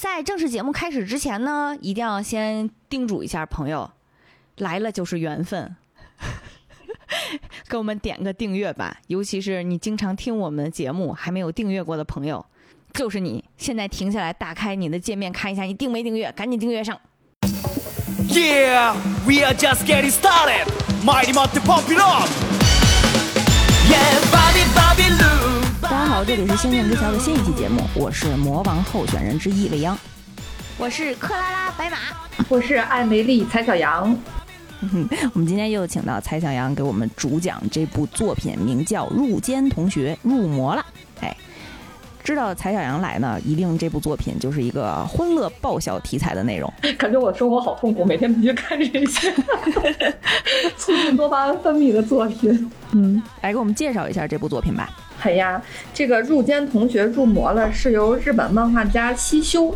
在正式节目开始之前呢，一定要先叮嘱一下朋友，来了就是缘分，给我们点个订阅吧。尤其是你经常听我们的节目还没有订阅过的朋友，就是你现在停下来，打开你的界面看一下你订没订阅，赶紧订阅上。Yeah, we are just getting started. Mighty Mountain Pump It Up. Yeah, Bobby Bobby Lou. 这里是《仙剑之桥》的新一期节目，我是魔王候选人之一未央，我是克拉拉白马。我是艾梅丽蔡小阳，我们今天又请到蔡小阳给我们主讲这部作品，名叫《入间同学入魔了》。哎，知道柴小杨来呢，一定这部作品就是一个欢乐爆笑题材的内容。感觉我生活好痛苦，每天必须看这些 促进多巴胺分泌的作品。嗯，来给我们介绍一下这部作品吧。哎呀，这个入间同学入魔了是由日本漫画家西修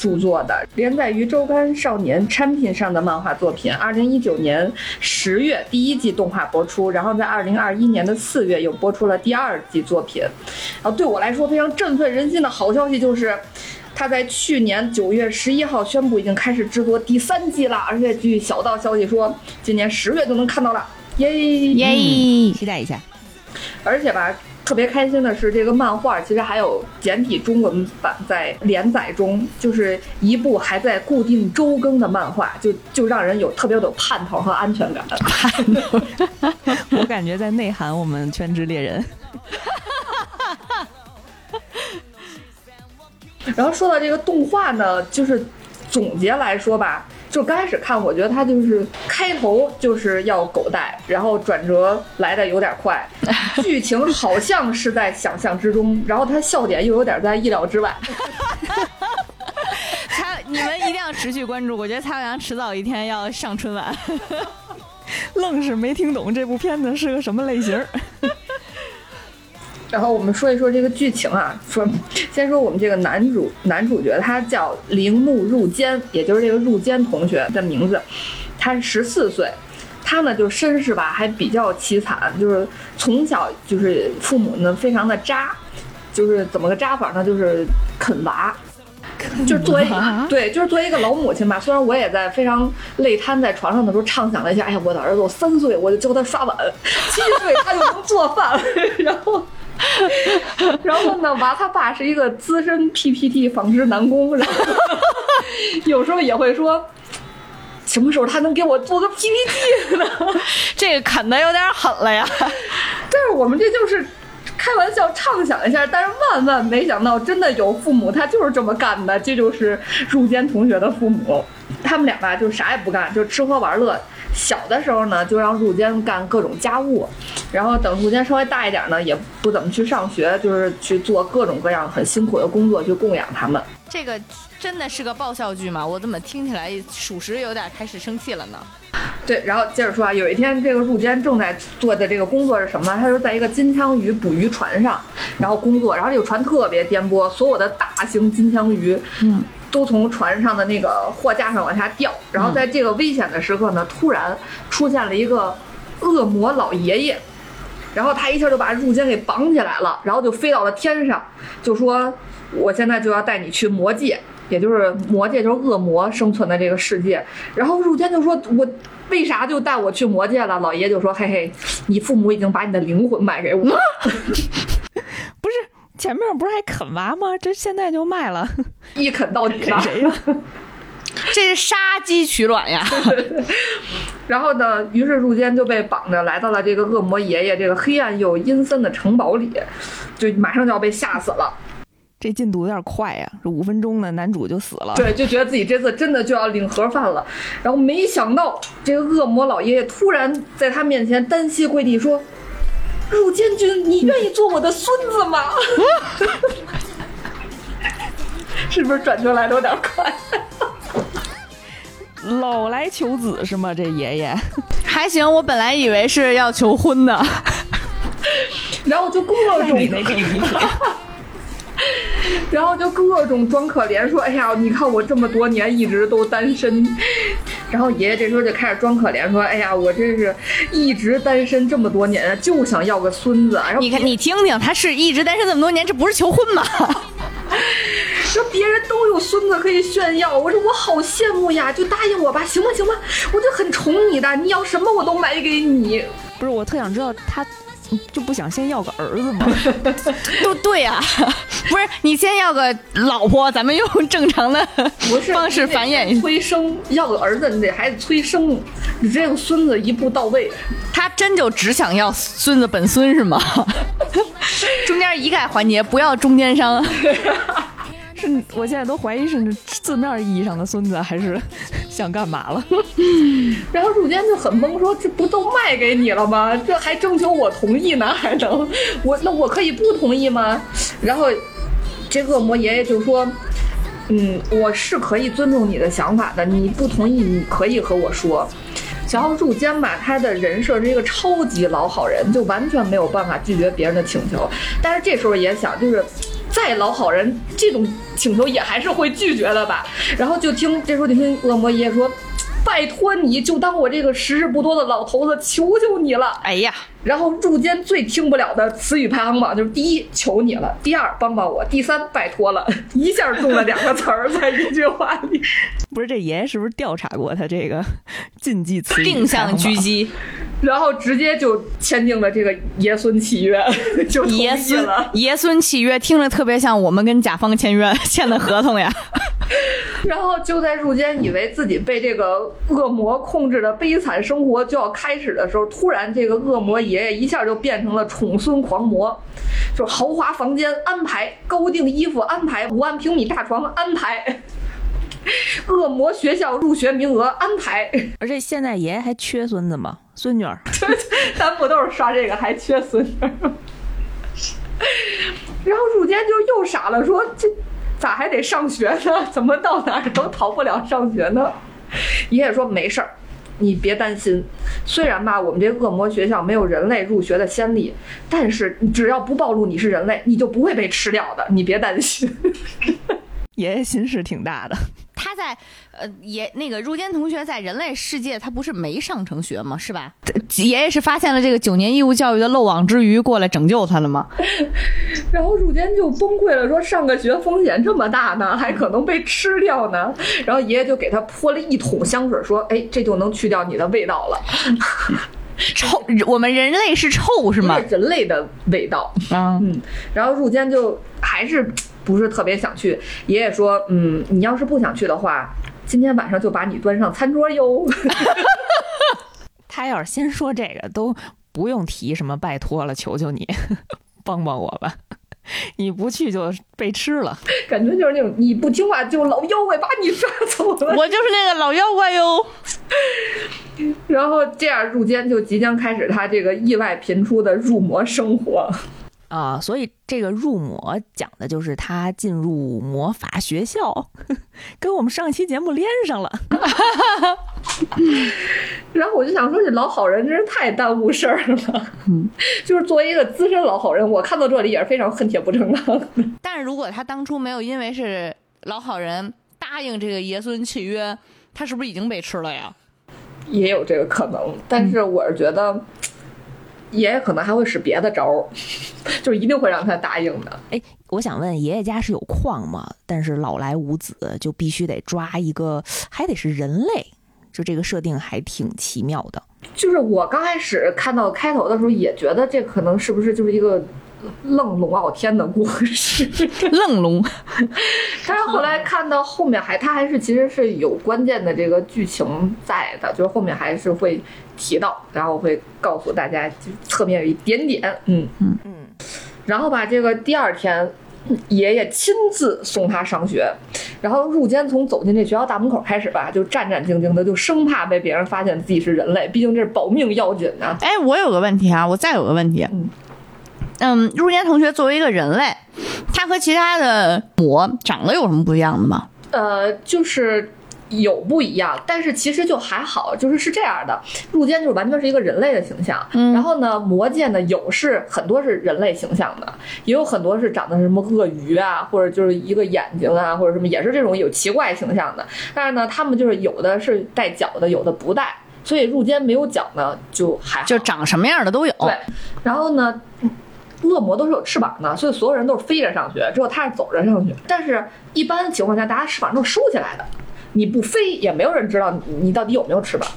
著作的，连载于周刊少年产品上的漫画作品。二零一九年十月第一季动画播出，然后在二零二一年的四月又播出了第二季作品。然后对我来说非常振奋人心的好消息就是。他在去年九月十一号宣布已经开始制作第三季了，而且据小道消息说，今年十月就能看到了，耶耶，期待一下。而且吧，特别开心的是，这个漫画其实还有简体中文版在连载中，就是一部还在固定周更的漫画，就就让人有特别有盼头和安全感。盼头 我感觉在内涵我们全职猎人。然后说到这个动画呢，就是总结来说吧，就刚开始看，我觉得他就是开头就是要狗带，然后转折来的有点快，剧情好像是在想象之中，然后他笑点又有点在意料之外。他，你们一定要持续关注，我觉得蔡小阳迟早一天要上春晚。愣是没听懂这部片子是个什么类型。然后我们说一说这个剧情啊，说先说我们这个男主男主角，他叫铃木入间，也就是这个入间同学的名字，他是十四岁，他呢就身世吧还比较凄惨，就是从小就是父母呢非常的渣，就是怎么个渣法呢？就是啃娃。就是作为对，就是作为一个老母亲吧。虽然我也在非常累瘫在床上的时候畅想了一下，哎呀，我的儿子我三岁我就教他刷碗，七岁他就能做饭，然后。然后呢，娃他爸是一个资深 PPT 纺织男工，然后 有时候也会说，什么时候他能给我做个 PPT 呢？这个啃的有点狠了呀。但是我们这就是开玩笑畅想一下，但是万万没想到，真的有父母他就是这么干的，这就是入间同学的父母，他们俩吧就啥也不干，就吃喝玩乐。小的时候呢，就让入间干各种家务，然后等入间稍微大一点呢，也不怎么去上学，就是去做各种各样很辛苦的工作去供养他们。这个真的是个爆笑剧吗？我怎么听起来属实有点开始生气了呢？对，然后接着说啊，有一天这个入间正在做的这个工作是什么呢？他就在一个金枪鱼捕鱼船上，然后工作，然后这个船特别颠簸，所有的大型金枪鱼，嗯。都从船上的那个货架上往下掉，然后在这个危险的时刻呢，突然出现了一个恶魔老爷爷，然后他一下就把入间给绑起来了，然后就飞到了天上，就说：“我现在就要带你去魔界，也就是魔界，就是恶魔生存的这个世界。”然后入间就说：“我为啥就带我去魔界了？”老爷就说：“嘿嘿，你父母已经把你的灵魂卖给我了。”不是。前面不是还啃娃吗？这现在就卖了，一啃到底了。谁呀？这是杀鸡取卵呀！然后呢，于是入间就被绑着来到了这个恶魔爷爷这个黑暗又阴森的城堡里，就马上就要被吓死了。这进度有点快呀，这五分钟呢，男主就死了。对，就觉得自己这次真的就要领盒饭了。然后没想到，这个恶魔老爷爷突然在他面前单膝跪地说。入间君，你愿意做我的孙子吗？是不是转圈来的有点快？老来求子是吗？这爷爷还行，我本来以为是要求婚的，然后就各种那个理解。然后就各种装可怜，说：“哎呀，你看我这么多年一直都单身。”然后爷爷这时候就开始装可怜，说：“哎呀，我真是一直单身这么多年，就想要个孙子。”然后你看，你听听，他是一直单身这么多年，这不是求婚吗？说别人都有孙子可以炫耀，我说我好羡慕呀，就答应我吧，行吧行吧，我就很宠你的，你要什么我都买给你。不是，我特想知道他就不想先要个儿子吗？都对呀、不是你先要个老婆，咱们用正常的方式繁衍。催生，要个儿子你得还得催生，你这个孙子一步到位。他真就只想要孙子本孙是吗？中间一概环节不要中间商。是我现在都怀疑是字面意义上的孙子，还是 想干嘛了？然后入间就很懵，说这不都卖给你了吗？这还征求我同意呢，还能我那我可以不同意吗？然后这恶魔爷爷就说。嗯，我是可以尊重你的想法的，你不同意你可以和我说。然后入间吧，他的人设是一个超级老好人，就完全没有办法拒绝别人的请求。但是这时候也想，就是再老好人，这种请求也还是会拒绝的吧。然后就听这时候就听恶魔爷爷说：“拜托你就当我这个时日不多的老头子，求求你了。”哎呀，然后入间最听不了的词语排行榜就是第一，求你了；第二，帮帮我；第三，拜托了。一下中了两个词儿，在一句话里。不是这爷爷是不是调查过他这个禁忌词语定向狙击，然后直接就签订了这个爷孙契约，就爷孙了。爷孙契约，听着特别像我们跟甲方签约签的合同呀。然后就在入间以为自己被这个恶魔控制的悲惨生活就要开始的时候，突然这个恶魔爷爷爷一下就变成了宠孙狂魔，就是豪华房间安排，高定衣服安排，五万平米大床安排，恶魔学校入学名额安排，而且现在爷爷还缺孙子吗？孙女儿？咱不都是刷这个还缺孙女儿吗？然后入间就又傻了，说这咋还得上学呢？怎么到哪儿都逃不了上学呢？爷爷说没事儿，你别担心。虽然吧，我们这恶魔学校没有人类入学的先例，但是只要不暴露你是人类，你就不会被吃掉的，你别担心。爷爷心事挺大的。他在呃也那个入间同学在人类世界，他不是没上成学吗？是吧？爷爷是发现了这个九年义务教育的漏网之鱼，过来拯救他了吗？然后入间就崩溃了，说上个学风险这么大呢，还可能被吃掉呢。然后爷爷就给他泼了一桶香水，说：“哎，这就能去掉你的味道了。”臭，我们人类是臭是吗？是人类的味道。啊，嗯，然后入间就还是不是特别想去。爷爷说，嗯，你要是不想去的话，今天晚上就把你端上餐桌哟。他要是先说这个，都不用提什么拜托了，求求你帮帮我吧。你不去就被吃了。感觉就是那种你不听话就老妖怪把你抓走了。我就是那个老妖怪哟。然后这样入间就即将开始他这个意外频出的入魔生活。啊，所以这个入魔讲的就是他进入魔法学校，跟我们上一期节目连上了。然后我就想说，这老好人真是太耽误事儿了。嗯，就是作为一个资深老好人，我看到这里也是非常恨铁不成钢。但是如果他当初没有因为是老好人答应这个爷孙契约，他是不是已经被吃了呀？也有这个可能，但是我是觉得，爷爷可能还会使别的招儿，就是一定会让他答应的。哎，我想问，爷爷家是有矿吗？但是老来无子，就必须得抓一个，还得是人类，就这个设定还挺奇妙的。就是我刚开始看到开头的时候，也觉得这可能是不是就是一个愣龙傲天的故事，愣龙，但是后来看到后面还，它还是其实是有关键的这个剧情在的，就是后面还是会提到，然后会告诉大家，就侧面有一点点，嗯。嗯。嗯，然后吧，这个第二天。爷爷亲自送他上学，然后入间从走进这学校大门口开始吧，就战战兢兢的，就生怕被别人发现自己是人类，毕竟这是保命要紧啊。哎，我有个问题啊，我再有个问题，嗯嗯，入间同学作为一个人类，他和其他的魔长得有什么不一样的吗？呃，就是有不一样，但是其实就还好，就是是这样的，入间就是完全是一个人类的形象，嗯然后呢，魔界呢有是很多是人类形象的，也有很多是长得什么鳄鱼啊，或者就是一个眼睛啊，或者什么也是这种有奇怪形象的，但是呢，他们就是有的是带角的，有的不带，所以入间没有角呢就还好，就长什么样的都有。对，然后呢，恶魔都是有翅膀的，所以所有人都是飞着上去，只有他是走着上去。但是，一般情况下，大家翅膀都是竖起来的，你不飞也没有人知道你你到底有没有翅膀。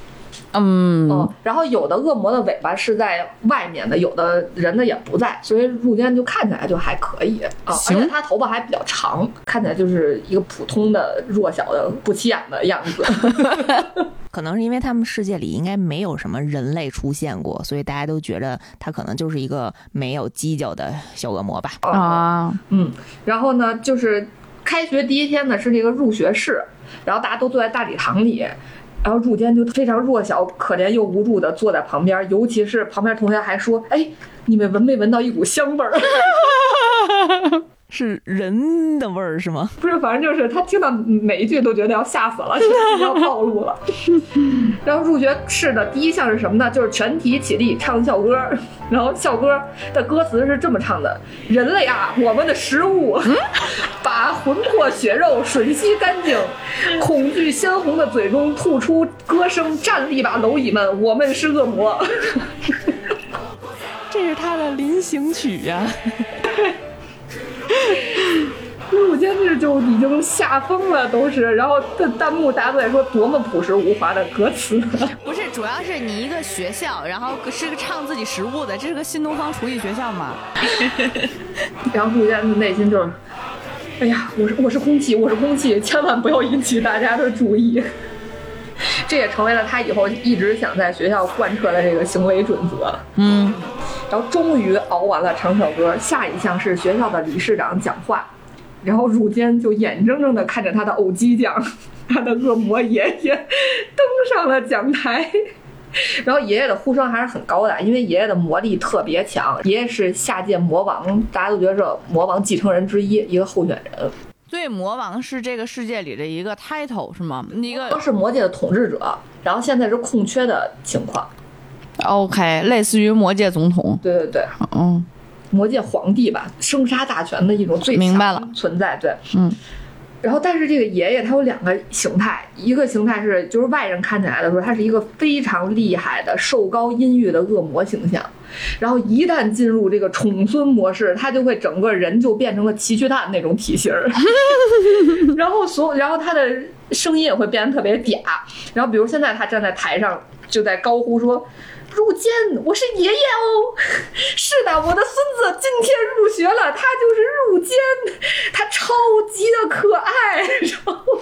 嗯，嗯，然后有的恶魔的尾巴是在外面的，有的人的也不在，所以入间就看起来就还可以啊，而且他头发还比较长，看起来就是一个普通的弱小的不起眼的样子。可能是因为他们世界里应该没有什么人类出现过，所以大家都觉得他可能就是一个没有犄角的小恶魔吧。啊，嗯，然后呢，就是开学第一天呢是这个入学式，然后大家都坐在大礼堂里，然后入间就非常弱小、可怜又无助的坐在旁边，尤其是旁边同学还说：“哎，你们闻没闻到一股香味儿？” 是人的味儿是吗？不是，反正就是他听到每一句都觉得要吓死了，要暴露了。然后入学式的第一项是什么呢？就是全体起立唱校歌。然后校歌的歌词是这么唱的：“人类啊，我们的食物，把魂魄血肉吮吸干净，恐惧鲜红的嘴中吐出歌声，站立吧，蝼蚁们，我们是恶魔。”这是他的临行曲呀、入间是就已经吓疯了，都是。然后弹弹幕大家都在说多么朴实无华的歌词。不是，主要是你一个学校，然后是个唱自己食物的，这是个新东方厨艺学校嘛？然后入间的内心就是，哎呀，我是我是空气，我是空气，千万不要引起大家的注意。这也成为了他以后一直想在学校贯彻的这个行为准则。嗯，然后终于熬完了唱小歌，下一项是学校的理事长讲话。然后入间就眼睁睁地看着他的偶机匠，他的恶魔爷爷登上了讲台。然后爷爷的呼声还是很高的，因为爷爷的魔力特别强，爷爷是下届魔王，大家都觉得是魔王继承人之一，一个候选人，所以魔王是这个世界里的一个 title 是吗？一个是魔界的统治者。然后现在是空缺的情况，OK，类似于魔界总统。对对对，嗯魔界皇帝吧，生杀大权的一种最明白了强存在，对。嗯。然后，但是这个爷爷他有两个形态，一个形态是就是外人看起来的时候，他是一个非常厉害的瘦高阴郁的恶魔形象，然后一旦进入这个宠孙模式，他就会整个人就变成了奇趣蛋那种体型儿，然后所然后他的声音也会变得特别嗲，然后比如现在他站在台上就在高呼说。入监，我是爷爷哦。是的，我的孙子今天入学了，他就是入监，他超级的可爱。然后，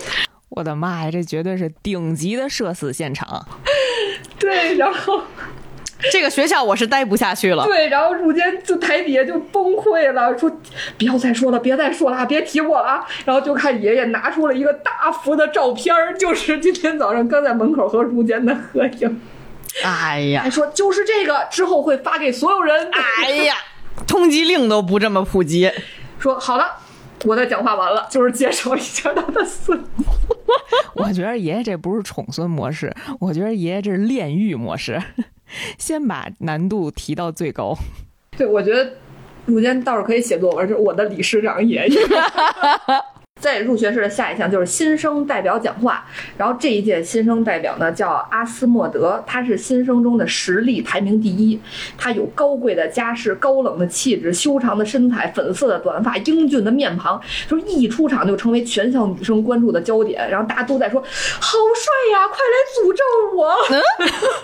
我的妈呀，这绝对是顶级的社死现场！对，然后这个学校我是待不下去了。对，然后入间就台底下就崩溃了，说不要再说了，别再说了啊，别提我了啊。然后就看爷爷拿出了一个大幅的照片儿，就是今天早上刚在门口和入间的合影，哎呀还，说就是这个，之后会发给所有人。哎呀，通缉令都不这么普及。说好了。我的讲话完了，就是介绍一下他的孙子。我觉得爷爷这不是宠孙模式，我觉得爷爷这是炼狱模式，先把难度提到最高。对，我觉得入间倒是可以写作文，就是我的理事长爷爷。在入学式的下一项就是新生代表讲话，然后这一届新生代表呢叫阿斯莫德，他是新生中的实力排名第一，他有高贵的家世、高冷的气质、修长的身材、粉色的短发、英俊的面庞，就是一出场就成为全校女生关注的焦点，然后大家都在说好帅呀，快来诅咒我！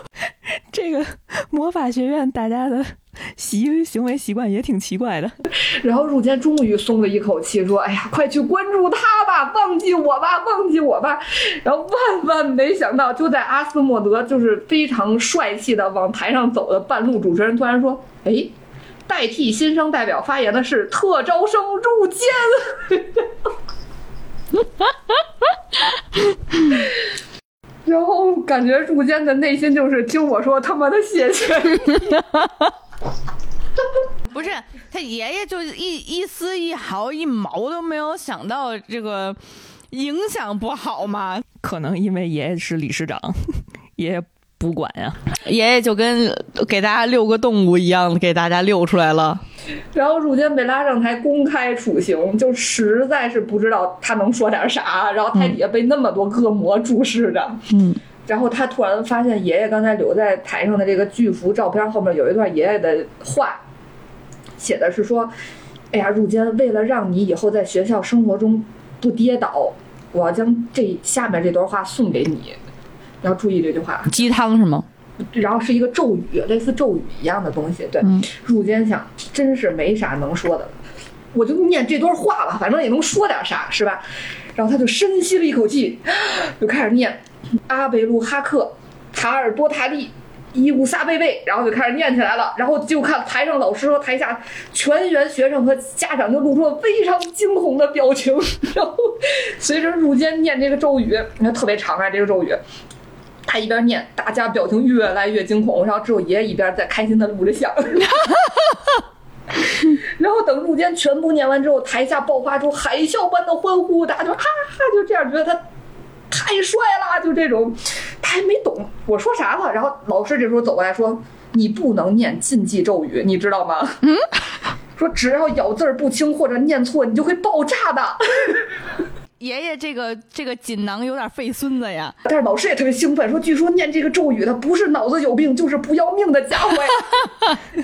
这个魔法学院大家的 习行为习惯也挺奇怪的。然后入间终于松了一口气，说：“哎呀，快去关注他吧，忘记我吧，忘记我吧。”然后万万没想到，就在阿斯莫德就是非常帅气的往台上走的半路，主持人突然说：“哎，代替新生代表发言的是特招生入间。”然后感觉入间的内心就是听我说他妈的谢谢你。不是他爷爷就一一丝一毫一毛都没有想到这个影响不好吗？可能因为爷爷是理事长，爷爷不管呀、爷爷就跟给大家遛个动物一样，给大家遛出来了。然后入间被拉上台公开处刑，就实在是不知道他能说点啥。然后台底下被那么多恶魔注视着，嗯，然后他突然发现爷爷刚才留在台上的这个巨幅照片后面有一段爷爷的话，写的是说，哎呀，入间为了让你以后在学校生活中不跌倒，我要将这下面这段话送给你，要注意这句话。鸡汤是吗？然后是一个咒语，类似咒语一样的东西。对，嗯入间想，真是没啥能说的了，我就念这段话吧，反正也能说点啥，是吧？然后他就深吸了一口气，就开始念阿贝路哈克塔尔多塔利。伊乌萨贝贝，然后就开始念起来了，然后就看台上老师和台下全员学生和家长就露出了非常惊恐的表情，然后随着入间念这个咒语，你看特别长啊，这个咒语，他一边念，大家表情越来越惊恐，然后只有爷爷一边在开心的录着像。然后等入间全部念完之后，台下爆发出海啸般的欢呼，大家就哈哈，就这样觉得他太帅了，就这种。他还没懂我说啥了，然后老师这时候走过来说：“你不能念禁忌咒语，你知道吗？”嗯，说只要咬字儿不清或者念错，你就会爆炸的。爷爷这个这个锦囊有点费孙子呀。但是老师也特别兴奋，说据说念这个咒语的不是脑子有病，就是不要命的家伙呀。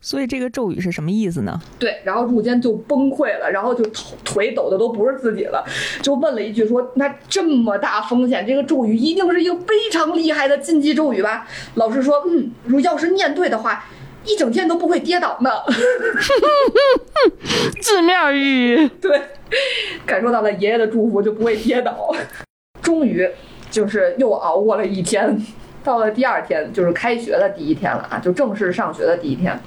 所以这个咒语是什么意思呢？对，然后入间就崩溃了，然后就头腿抖的都不是自己了，就问了一句说：“那这么大风险，这个咒语一定是一个非常厉害的禁忌咒语吧？”老师说：“嗯，如要是念对的话，一整天都不会跌倒呢。字面语，”对，感受到了爷爷的祝福，就不会跌倒。终于就是又熬过了一天，到了第二天，就是开学的第一天了啊，就正式上学的第一天。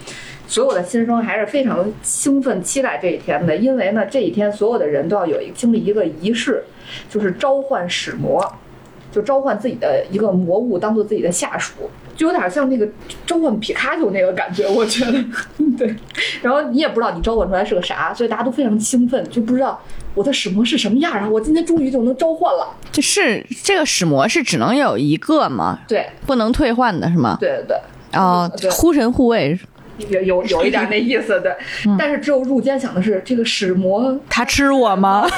所有的新生还是非常兴奋、期待这一天的，因为呢，这一天所有的人都要有一经历一个仪式，就是召唤使魔，就召唤自己的一个魔物当做自己的下属，就有点像那个召唤皮卡丘那个感觉，我觉得，对。然后你也不知道你召唤出来是个啥，所以大家都非常兴奋，就不知道我的使魔是什么样啊！我今天终于就能召唤了。这是这个使魔是只能有一个吗？对，不能退换的是吗？对对对。哦对，护神护卫，有有有一点那意思，对，但是只有入间想的是这个使魔他吃我吗？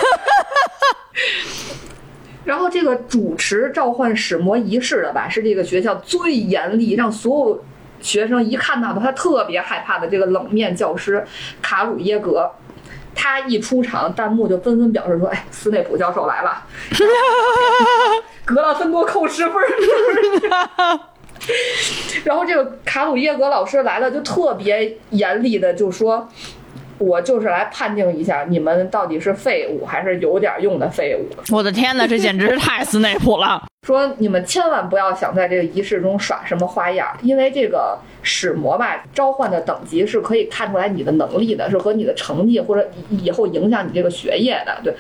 然后这个主持召唤使魔仪式的吧，是这个学校最严厉，让所有学生一看到的他特别害怕的这个冷面教师卡鲁耶格。他一出场，弹幕就纷纷表示说：“哎，斯内普教授来了，格拉芬多扣十分。” 然后这个卡鲁耶格老师来了，就特别严厉的就说：“我就是来判定一下你们到底是废物还是有点用的废物。我的天哪，这简直是太斯内普了！说你们千万不要想在这个仪式中耍什么花样，因为这个使魔吧，召唤的等级是可以看出来你的能力的，是和你的成绩或者以后影响你这个学业的。对，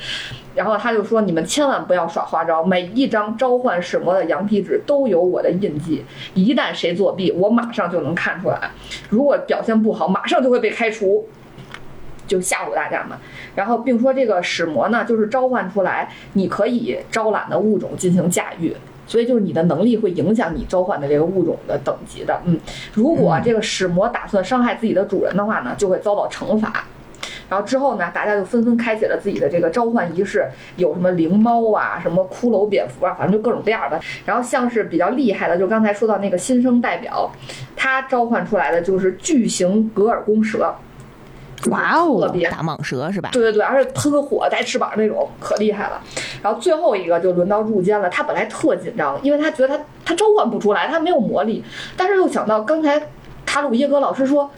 然后他就说你们千万不要耍花招，每一张召唤使魔的羊皮纸都有我的印记，一旦谁作弊，我马上就能看出来。如果表现不好，马上就会被开除。就吓唬大家嘛，然后并说这个使魔呢，就是召唤出来你可以招揽的物种进行驾驭，所以就是你的能力会影响你召唤的这个物种的等级的。嗯，如果这个使魔打算伤害自己的主人的话呢，就会遭到惩罚。然后之后呢，大家就纷纷开启了自己的这个召唤仪式，有什么灵猫啊，什么骷髅蝙蝠啊，反正就各种各样的。然后像是比较厉害的，就刚才说到那个新生代表，他召唤出来的就是巨型格尔公蛇。哇哦特别大蟒蛇是吧？对对对，而且喷火带翅膀那种，可厉害了。然后最后一个就轮到入间了，他本来特紧张，因为他觉得他他召唤不出来，他没有魔力，但是又想到刚才卡鲁耶格老师说。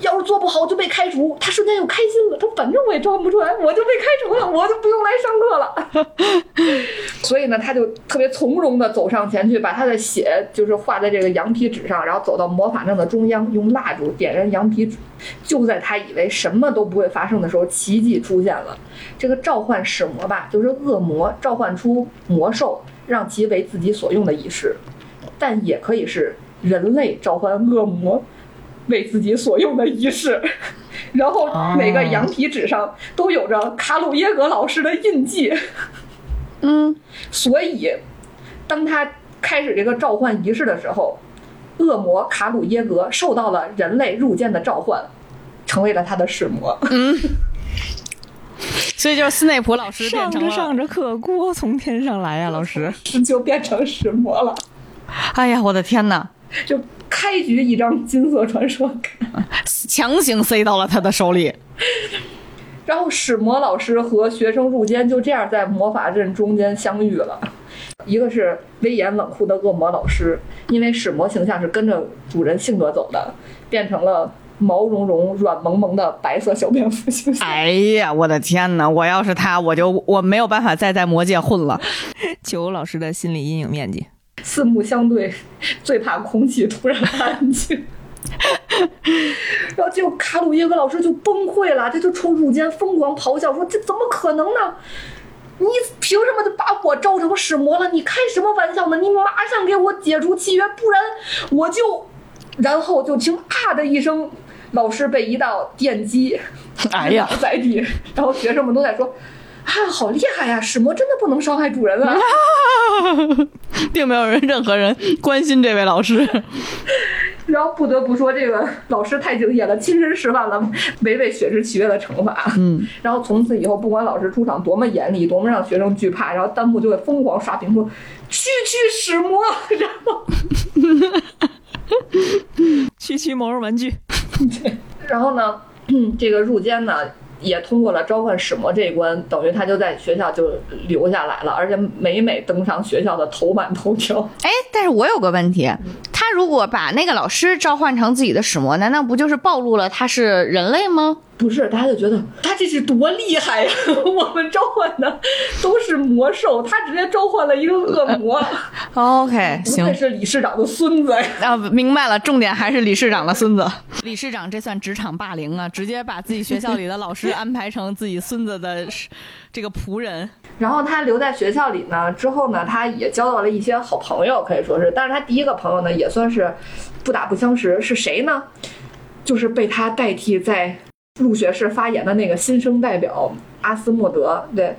要是做不好就被开除，他瞬间又开心了。他反正我也召唤不出来，我就被开除了，我就不用来上课了。所以呢，他就特别从容地走上前去，把他的血就是画在这个羊皮纸上，然后走到魔法阵的中央，用蜡烛点燃羊皮纸。就在他以为什么都不会发生的时候，奇迹出现了。这个召唤使魔吧，就是恶魔召唤出魔兽，让其为自己所用的仪式，但也可以是人类召唤恶魔。为自己所用的仪式，然后每个羊皮纸上都有着卡鲁耶格老师的印记。嗯，所以当他开始这个召唤仪式的时候，恶魔卡鲁耶格受到了人类入间的召唤，成为了他的使魔。嗯 所以就是斯内普老师变上，着上着课，锅从天上来呀、老师。就变成使魔了。哎呀，我的天哪！就开局一张金色传说卡。强行塞到了他的手里。然后史魔老师和学生入间就这样在魔法阵中间相遇了。一个是威严冷酷的恶魔老师，因为史魔形象是跟着主人性格走的，变成了毛茸茸、软萌萌的白色小蝙蝠形象。哎呀，我的天哪！我要是他，我就我没有办法再在魔界混了。求老师的心理阴影面积。四目相对，最怕空气突然安静。然后就卡鲁耶格老师就崩溃了，他就冲入间疯狂咆哮说：“这怎么可能呢？你凭什么就把我招成使魔了？你开什么玩笑呢？你马上给我解除契约，不然我就……”然后就听啊的一声，老师被一道电击 哎呀在地，然后学生们都在说：“啊，好厉害呀！使魔真的不能伤害主人啊！” 并没有人任何人关心这位老师。然后不得不说，这个老师太敬业了，亲身示范了违背雪之契约的惩罚。嗯，然后从此以后，不管老师出场多么严厉，多么让学生惧怕，然后弹幕就会疯狂刷屏说“区区使魔”，然后 区区毛绒玩具，然后呢，这个入监呢也通过了召唤使魔这一关，等于他就在学校就留下来了，而且每每登上学校的头版头条。哎，但是我有个问题，他如果把那个老师召唤成自己的使魔，难道不就是暴露了他是人类吗？不是，大家就觉得他这是多厉害呀！我们召唤的都是魔兽，他直接召唤了一个恶魔，OK，不行愧是理事长的孙子呀！啊，明白了，重点还是理事长的孙子。理事长这算职场霸凌啊，直接把自己学校里的老师安排成自己孙子的这个仆人。然后他留在学校里呢，之后呢，他也交到了一些好朋友，可以说是。但是他第一个朋友呢，也算是不打不相识，是谁呢？就是被他代替在入学式发言的那个新生代表阿斯莫德。对，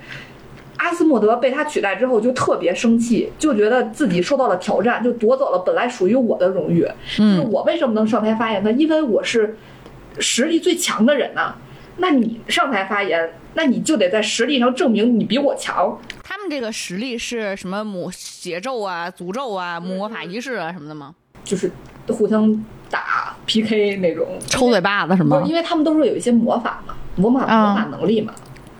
阿斯莫德被他取代之后就特别生气，就觉得自己受到了挑战，就夺走了本来属于我的荣誉。就是我为什么能上台发言呢？因为我是实力最强的人呐、那你上台发言，那你就得在实力上证明你比我强。他们这个实力是什么魔邪咒啊、诅咒啊、魔法仪式啊什么的吗？就是互相打 PK 那种，抽嘴巴子是吗不？因为他们都是有一些魔法嘛，魔法啊魔法能力嘛，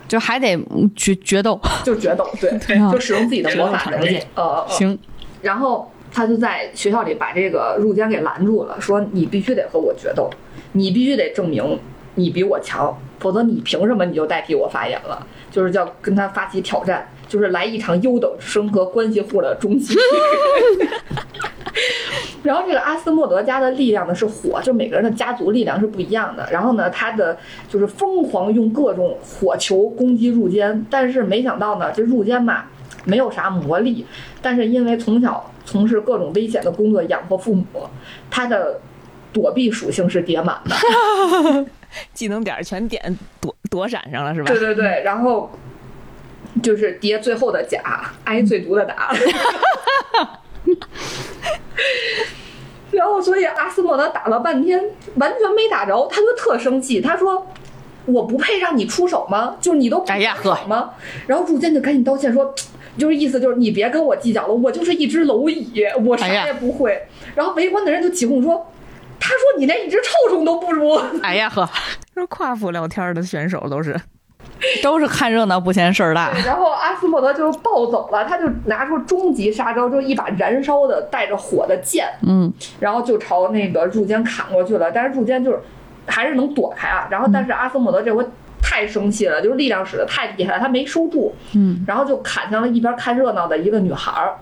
就还得决决斗。就决斗，对，啊就使用自己的魔法能力，行，然后他就在学校里把这个入间给拦住了，说你必须得和我决斗，你必须得证明你比我强，否则你凭什么你就代替我发言了？就是叫跟他发起挑战，就是来一场优等生和关系户的终极 PK。然后这个阿斯莫德家的力量呢是火，就每个人的家族力量是不一样的。然后呢，他的就是疯狂用各种火球攻击入间，但是没想到呢，这入间嘛没有啥魔力，但是因为从小从事各种危险的工作养活父母，他的躲避属性是叠满的。技能点儿全点躲躲闪上了是吧？对对对，然后就是叠最后的甲，挨最毒的打。然后，所以阿斯莫德打了半天，完全没打着，他就特生气，他说：“我不配让你出手吗？就是你都不哎呀出手吗？”然后入间就赶紧道歉说。就是意思就是你别跟我计较了，我就是一只蝼蚁，我啥也不会。然后围观的人就起哄说：“他说你连一只臭虫都不如。”哎呀呵，说跨服聊天的选手都是，都是看热闹不嫌事儿大。然后阿斯莫德就暴走了，他就拿出终极杀招，就一把燃烧的带着火的剑，嗯，然后就朝那个入间砍过去了。但是入间就是还是能躲开啊。然后但是阿斯莫德这回太生气了，就是力量使得太厉害了，他没收住，嗯，然后就砍向了一边看热闹的一个女孩儿。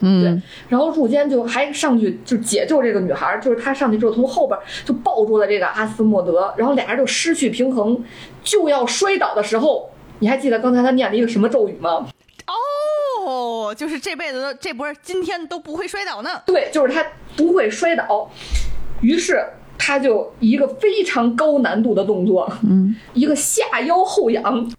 嗯，然后入间就还上去就解救这个女孩儿，就是他上去之后从后边就抱住了这个阿斯莫德，然后俩人就失去平衡，就要摔倒的时候，你还记得刚才他念了一个什么咒语吗？哦，就是这辈子这不是今天都不会摔倒呢。对，就是他不会摔倒，于是他就一个非常高难度的动作，嗯，一个下腰后仰，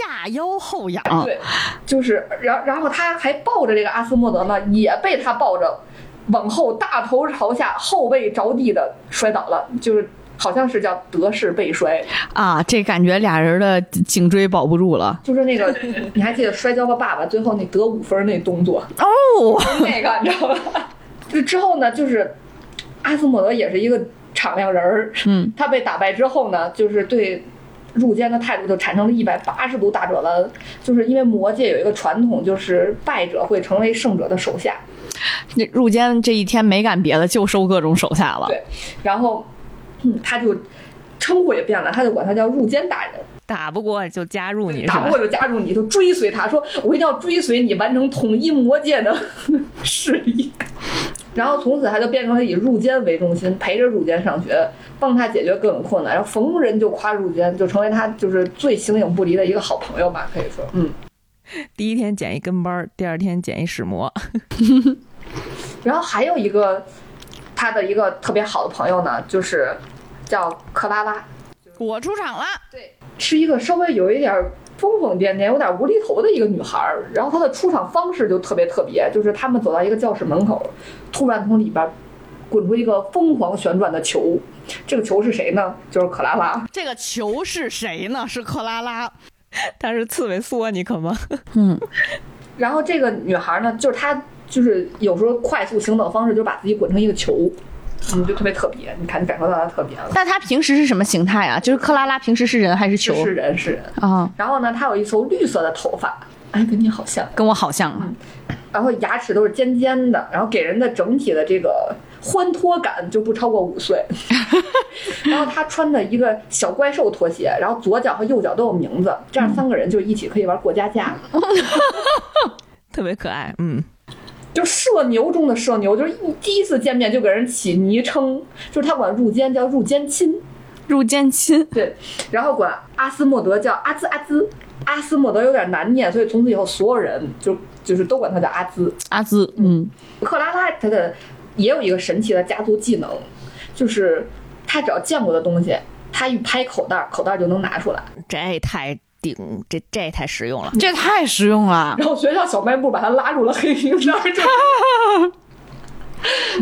下腰后仰，对，就是然然后他还抱着这个阿斯莫德呢，也被他抱着往后大头朝下，后背着地的摔倒了，就是好像是叫德式背摔，啊，这感觉俩人的颈椎保不住了。就是那个 你还记得摔跤吧爸爸最后那得五分那动作，哦，那个你知道吧？就之后呢，就是阿斯莫德也是一个敞亮人儿，嗯，他被打败之后呢，就是对入监的态度就产生了一百八十度大转弯，就是因为魔界有一个传统，就是败者会成为胜者的手下，那入监这一天没干别的，就收各种手下了。对然后，嗯，他就称呼也变了，他就管他叫入监大人。打不过就加入你打不过？就加入你，就追随他，说我一定要追随你，完成统一魔界的 事业。然后从此他就变成了以入监为中心，陪着入监上学，帮他解决各种困难，然后逢人就夸入监，就成为他就是最形影不离的一个好朋友吧，可以说，嗯。第一天捡一跟班儿，第二天捡一屎魔。然后还有一个他的一个特别好的朋友呢，就是叫克拉拉，我出场了，对，是一个稍微有一点儿疯疯癫癫、有点无厘头的一个女孩儿。然后她的出场方式就特别特别，就是他们走到一个教室门口，突然从里边儿滚出一个疯狂旋转的球。这个球是谁呢？就是克拉拉。这个球是谁呢？是克拉拉。她是刺猬索尼克吗？嗯，然后这个女孩儿呢，就是她就是有时候快速行走方式，就把自己滚成一个球，嗯，就特别特别。你看，你感受到它特别了。那他平时是什么形态啊？就是克拉拉平时是人还是球？是人是人。啊，然后呢，它有一头绿色的头发，哎，跟你好像。跟我好像啊。然后牙齿都是尖尖的，然后给人的整体的这个欢脱感就不超过五岁。然后他穿的一个小怪兽拖鞋，然后左脚和右脚都有名字，这样三个人就一起可以玩过家家，特别可爱。嗯，就社牛中的社牛，就是一第一次见面就给人起昵称，就是他管入监叫入监亲，入监亲。对，然后管阿斯莫德叫阿兹阿兹。阿斯莫德有点难念，所以从此以后所有人就就是都管他叫阿兹。阿兹，嗯，克拉拉他的也有一个神奇的家族技能，就是他只要见过的东西，他一拍口袋，口袋就能拿出来。这太顶，这这太实用了。这太实用了。然后学校小卖部把他拉入了黑名单，就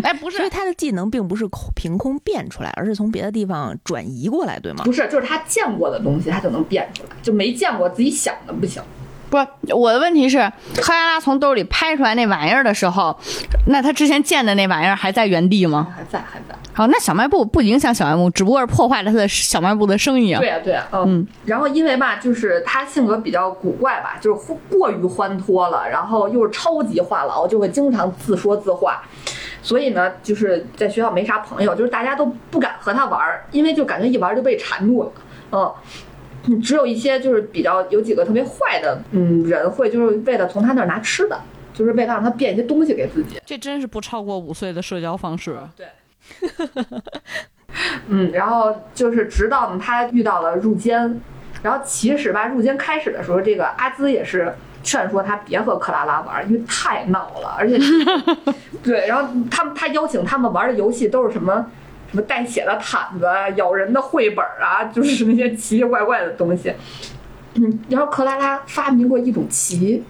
哎，不所以他的技能并不是凭空变出来，而是从别的地方转移过来，对吗不？是，就是他见过的东西，他就能变出来，就没见过自己想的不行。不是我的问题是，克拉拉从兜里拍出来那玩意儿的时候，那他之前见的那玩意儿还在原地吗？还在，还在。好，那小卖部不影响小卖部，只不过是破坏了他的小卖部的生意啊对。呀、对呀、嗯。然后因为吧，就是他性格比较古怪吧，就是过过于欢脱了，然后又是超级话痨，就会经常自说自话。所以呢，就是在学校没啥朋友，就是大家都不敢和他玩儿，因为就感觉一玩儿就被缠住了。嗯。嗯，只有一些就是比较有几个特别坏的嗯人会就是为了从他那儿拿吃的，就是为了让他变一些东西给自己。这真是不超过五岁的社交方式。对，嗯，然后就是直到呢他遇到了入监，然后其实吧，入监开始的时候，这个阿兹也是劝说他别和克拉拉玩，因为太闹了，而且 对，然后他们他邀请他们玩的游戏都是什么？什么带血的毯子啊，咬人的绘本啊，就是那些奇奇怪怪的东西。嗯，然后克拉拉发明过一种棋，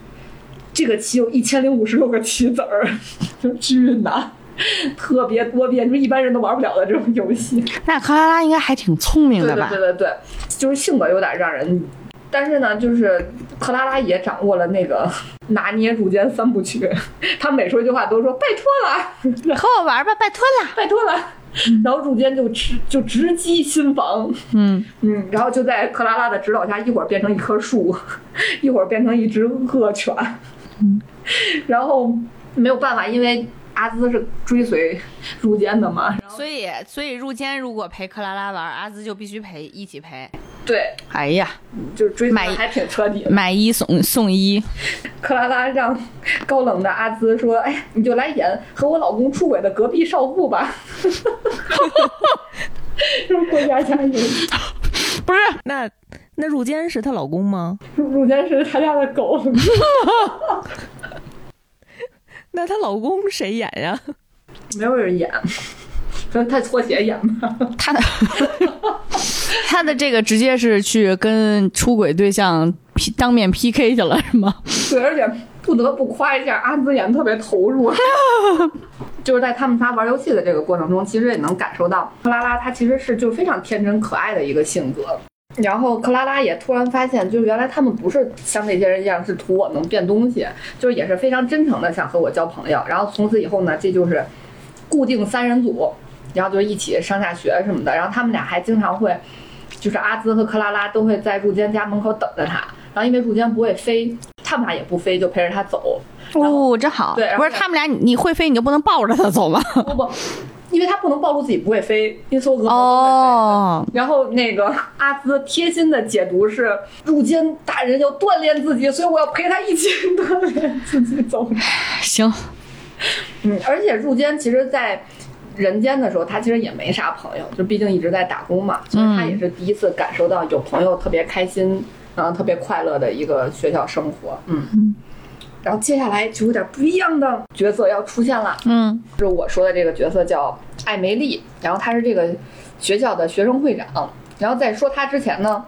这个棋有一千零五十六个棋子儿，就巨难，特别多变，就是一般人都玩不了的这种游戏。那克拉拉应该还挺聪明的吧？对对对对，就是性格有点让人，但是呢，就是克拉拉也掌握了那个 拿捏入监三部曲，他每说一句话都说拜托了，和我玩吧，拜托了。拜托了。然后入间就直就直击心房，嗯，嗯，然后就在克拉拉的指导下，一会儿变成一棵树，一会儿变成一只恶犬，嗯，然后没有办法，因为阿兹是追随入监的嘛，然后所以所以入监如果陪克拉拉玩，阿兹就必须陪一起陪。对，哎呀，就是追随买还挺彻底的。买一送送一，克拉拉让高冷的阿兹说：“哎，你就来演和我老公出轨的隔壁少妇吧。”就是过家家有不是那那入监是她老公吗？入监是他家的狗，那她老公谁演呀？没有人演，说他拖鞋演吧。他的他的这个直接是去跟出轨对象 P 当面 PK 去了是吗？对，而且不得不夸一下阿兹演的特别投入。就是在他们仨玩游戏的这个过程中，其实也能感受到克拉拉她其实是就非常天真可爱的一个性格。然后克拉拉也突然发现，就是原来他们不是像那些人一样是图我能变东西，就是也是非常真诚的想和我交朋友。然后从此以后呢，这就是固定三人组，然后就一起上下学什么的。然后他们俩还经常会，就是阿兹和克拉拉都会在入间家门口等着他。然后因为入间不会飞，他们俩也不飞，就陪着他走。哦，真好。对不是他们俩，你会飞，你就不能抱着他走吗？不不，因为他不能暴露自己不会飞，因为所有恶魔都会飞。哦，然后那个阿兹贴心的解读是，入间大人要锻炼自己，所以我要陪他一起锻炼自己走。行，嗯，而且入间其实，在人间的时候，他其实也没啥朋友，就毕竟一直在打工嘛，所以他也是第一次感受到有朋友特别开心，然后特别快乐的一个学校生活。嗯。然后接下来就有点不一样的角色要出现了，嗯就是我说的这个角色叫艾梅丽，然后她是这个学校的学生会长。然后在说她之前呢，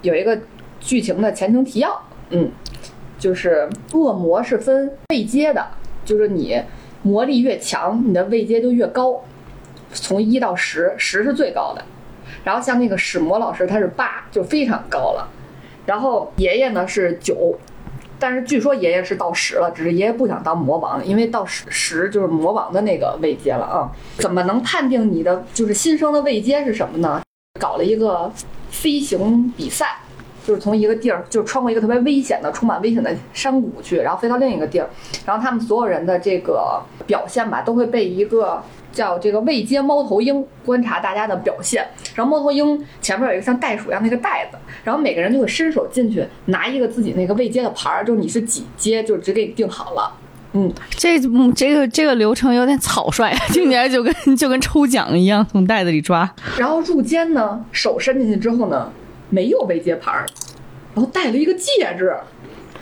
有一个剧情的前情提要，嗯，就是恶魔是分位阶的，就是你魔力越强，你的位阶就越高，从一到十，十是最高的。然后像那个史魔老师他是八，就非常高了。然后爷爷呢是九，但是据说爷爷是到十了，只是爷爷不想当魔王，因为到十十就是魔王的那个位阶了啊。怎么能判定你的就是新生的位阶是什么呢？搞了一个飞行比赛，就是从一个地儿就穿过一个特别危险的、充满危险的山谷去，然后飞到另一个地儿，然后他们所有人的这个表现吧，都会被一个。叫这个未接猫头鹰观察大家的表现，然后猫头鹰前面有一个像袋鼠一样那个袋子，然后每个人就会伸手进去拿一个自己那个未接的牌儿，就是你是几阶，就直给你定好了。嗯，这嗯这个这个流程有点草率，听起来就跟就跟抽奖一样，从袋子里抓。然后入监呢，手伸进去之后呢，没有未接牌儿，然后戴了一个戒指，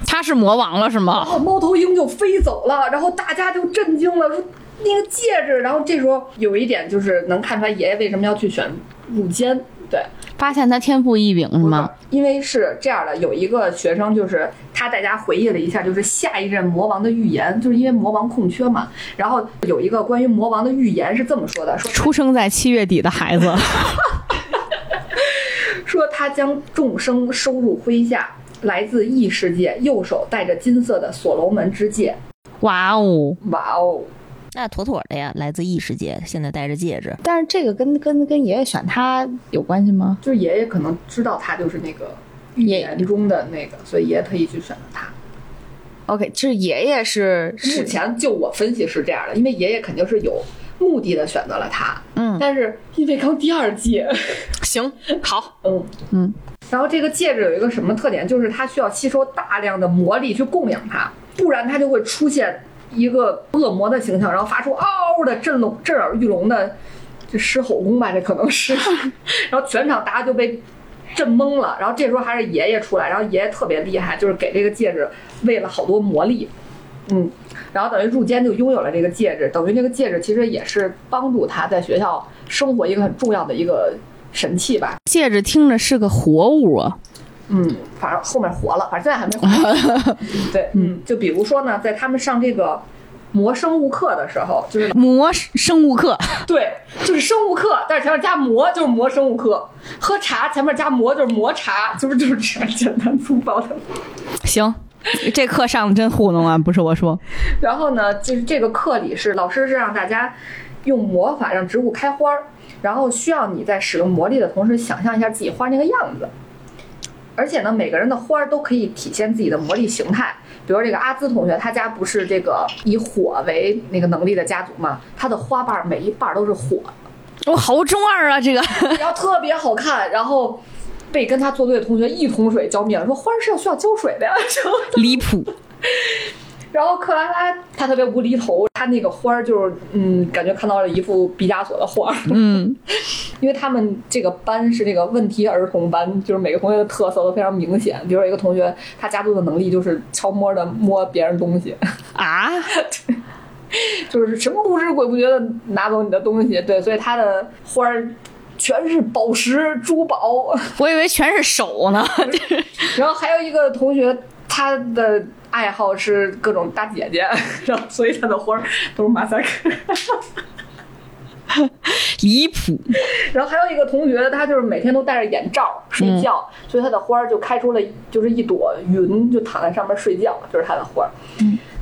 他是魔王了是然吗？后猫头鹰就飞走了，然后大家就震惊了，说那个戒指。然后这时候有一点就是能看出来爷爷为什么要去选入监，对，发现他天赋异禀是吗？？因为是这样的，有一个学生就是他在家回忆了一下，就是下一任魔王的预言，就是因为魔王空缺嘛。然后有一个关于魔王的预言是这么说的：说出生在七月底的孩子，说他将众生收入麾下，来自异世界，右手戴着金色的所罗门之戒。哇哦！哇哦！那妥妥的呀，来自异世界，现在戴着戒指，但是这个跟跟跟爷爷选他有关系吗？就是爷爷可能知道他就是那个预言中的那个，所以爷爷特意去选了他。OK，就是爷爷是目前就我分析是这样的，因为爷爷肯定是有目的的选择了他，嗯但是因为刚第二季，行好，嗯嗯，然后这个戒指有一个什么特点，就是它需要吸收大量的魔力去供养它，不然它就会出现一个恶魔的形象，然后发出嗷嗷的震聋、震耳欲聋的这狮吼功吧，这可能是，然后全场大家就被震懵了，然后这时候还是爷爷出来，然后爷爷特别厉害，就是给这个戒指喂了好多魔力，嗯，然后等于入监就拥有了这个戒指，等于这个戒指其实也是帮助他在学校生活一个很重要的一个神器吧，戒指听着是个活物啊，嗯，反正后面活了，反正现在还没活。对，嗯，就比如说呢，在他们上这个魔生物课的时候，就是魔生物课，对，就是生物课，但是前面加魔就是魔生物课。喝茶前面加魔就是魔茶，就是就是这样简单粗暴的。行，这课上的真糊弄啊，不是我说。然后呢，就是这个课里是老师是让大家用魔法让植物开花儿，然后需要你在使用魔力的同时，想象一下自己花那个样子。而且呢，每个人的花儿都可以体现自己的魔力形态。比如这个阿兹同学，他家不是这个以火为那个能力的家族嘛，他的花瓣儿每一瓣儿都是火，我好中二啊，这个 然后特别好看，然后被跟他作对的同学一桶水浇灭了，说花儿是要需要浇水的呀。离谱。然后克拉拉她特别无厘头，她那个花儿就是嗯，感觉看到了一幅毕加索的画儿，嗯，因为他们这个班是那个问题儿童班，就是每个同学的特色都非常明显。比如说一个同学，他家族的能力就是悄摸的摸别人东西，啊，就是神不知鬼不觉的拿走你的东西。对，所以他的花儿全是宝石珠宝。我以为全是手呢。然后还有一个同学，他的爱好是各种大姐姐，然后所以他的花儿都是马赛克。离谱。然后还有一个同学，他就是每天都戴着眼罩睡觉，所以他的花儿就开出了就是一朵云，就躺在上面睡觉，就、是他的花儿。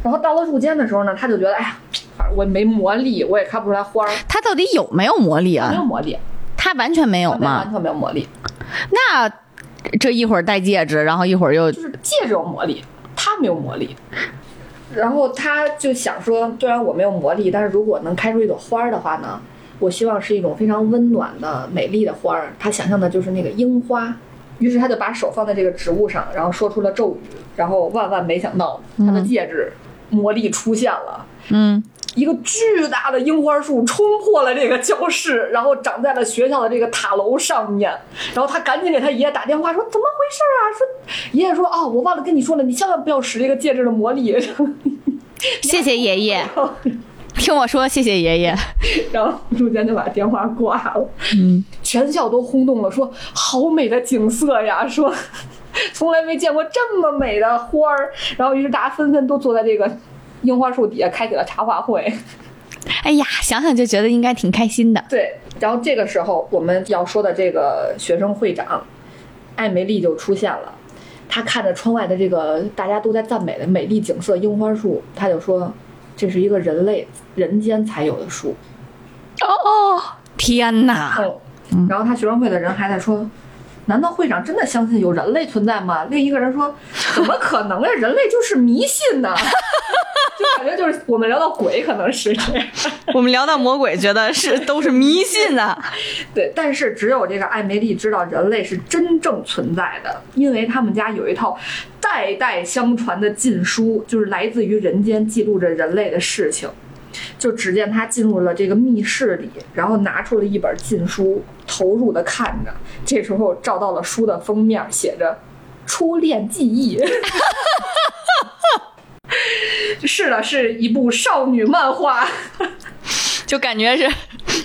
然后到了入间的时候呢，他就觉得，哎呀，反正我没魔力，我也看不出来花儿，他到底有没有魔力啊没有啊？魔力，他完全没有吗完？全没有魔力，那这一会儿戴戒指，然后一会儿又就是戒指有魔力，他没有魔力。然后他就想说，虽然我没有魔力，但是如果能开出一朵花儿的话呢，我希望是一种非常温暖的、美丽的花儿。他想象的就是那个樱花。于是他就把手放在这个植物上，然后说出了咒语，然后万万没想到，他的戒指魔力出现了。嗯，一个巨大的樱花树冲破了这个教室，然后长在了学校的这个塔楼上面。然后他赶紧给他爷爷打电话说：“怎么回事啊？”说爷爷说：“哦，我忘了跟你说了，你千万不要使这个戒指的魔力。谢谢爷爷，听我说，谢谢爷爷。”然后陆坚就把电话挂了。嗯，全校都轰动了，说：“好美的景色呀！”说。从来没见过这么美的花儿，然后于是大家纷纷都坐在这个樱花树底下开启了茶话会。哎呀，想想就觉得应该挺开心的。对，然后这个时候我们要说的这个学生会长艾梅丽就出现了。她看着窗外的这个大家都在赞美的美丽景色，樱花树，她就说：“这是一个人类人间才有的树。哦，天哪！嗯，然后他学生会的人还在说：“难道会长真的相信有人类存在吗？”另一个人说：“怎么可能呀？人类就是迷信呐！”就感觉就是我们聊到鬼，可能是这样。我们聊到魔鬼，觉得是都是迷信啊。对，但是只有这个艾梅丽知道人类是真正存在的，因为他们家有一套代代相传的禁书，就是来自于人间，记录着人类的事情。就只见他进入了这个密室里，然后拿出了一本禁书，投入的看着。这时候照到了书的封面，写着“初恋记忆”。是的，是一部少女漫画。就感觉是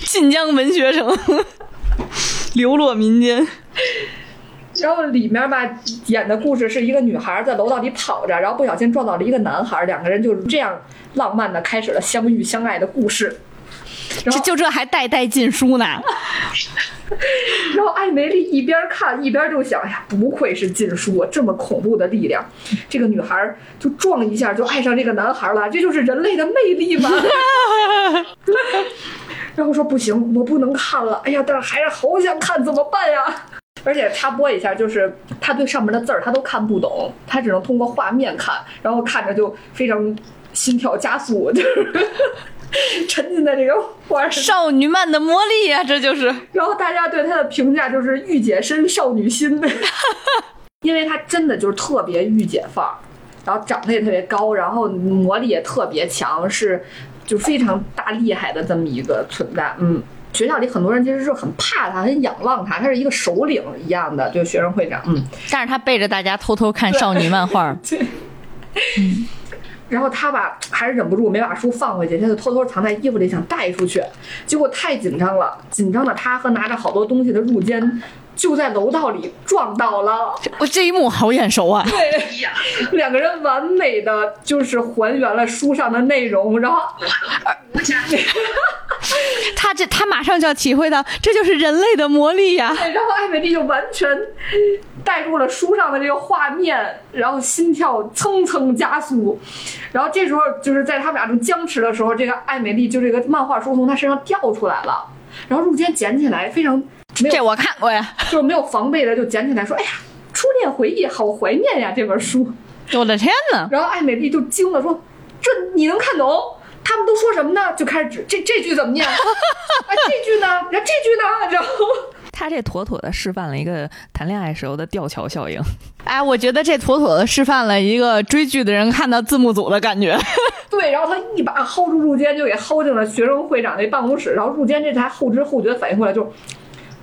晋江文学城，流落民间。然后里面吧演的故事是一个女孩在楼道里跑着，然后不小心撞到了一个男孩，两个人就这样浪漫的开始了相遇相爱的故事。这就这还代代禁书呢。然后艾梅丽一边看一边就想：哎呀，不愧是禁书，这么恐怖的力量，这个女孩就撞一下就爱上这个男孩了，这就是人类的魅力吗？然后说不行，我不能看了。哎呀，但是还是好想看，怎么办呀？而且插播一下，就是他对上面的字儿他都看不懂，他只能通过画面看，然后看着就非常心跳加速，就是 沉浸在这个画上。少女漫的魔力呀、这就是。然后大家对他的评价就是御姐身少女心，因为他真的就是特别御姐范儿，然后长得也特别高，然后魔力也特别强，是就非常大厉害的这么一个存在。嗯，学校里很多人其实是很怕他，很仰望他，他是一个首领一样的，就是学生会长。嗯，但是他背着大家偷偷看少女漫画，然后他吧还是忍不住没把书放回去，他就偷偷藏在衣服里想带出去，结果太紧张了，紧张的他和拿着好多东西的入监就在楼道里撞到了。我这一幕好眼熟啊！对呀，两个人完美的就是还原了书上的内容，然后他这他马上就要体会到，这就是人类的魔力呀、然后艾美丽就完全带入了书上的这个画面，然后心跳蹭蹭加速，然后这时候就是在他们俩正僵持的时候，这个艾美丽就这个漫画书从她身上掉出来了，然后入间捡起来，非常这我看过呀，就是没有防备的就捡起来说：“哎呀，初恋回忆，好怀念呀！”这本书。我的天哪！然后艾美丽就惊了，说：“这你能看懂？他们都说什么呢？”就开始指这这句怎么念？啊，这句呢？然后这句呢？然后 他这妥妥的示范了一个谈恋爱时候的吊桥效应。哎，我觉得这妥妥的示范了一个追剧的人看到字幕组的感觉。对，然后他一把薅住入间，就给薅进了学生会长那办公室。然后入间这才后知后觉反应过来，就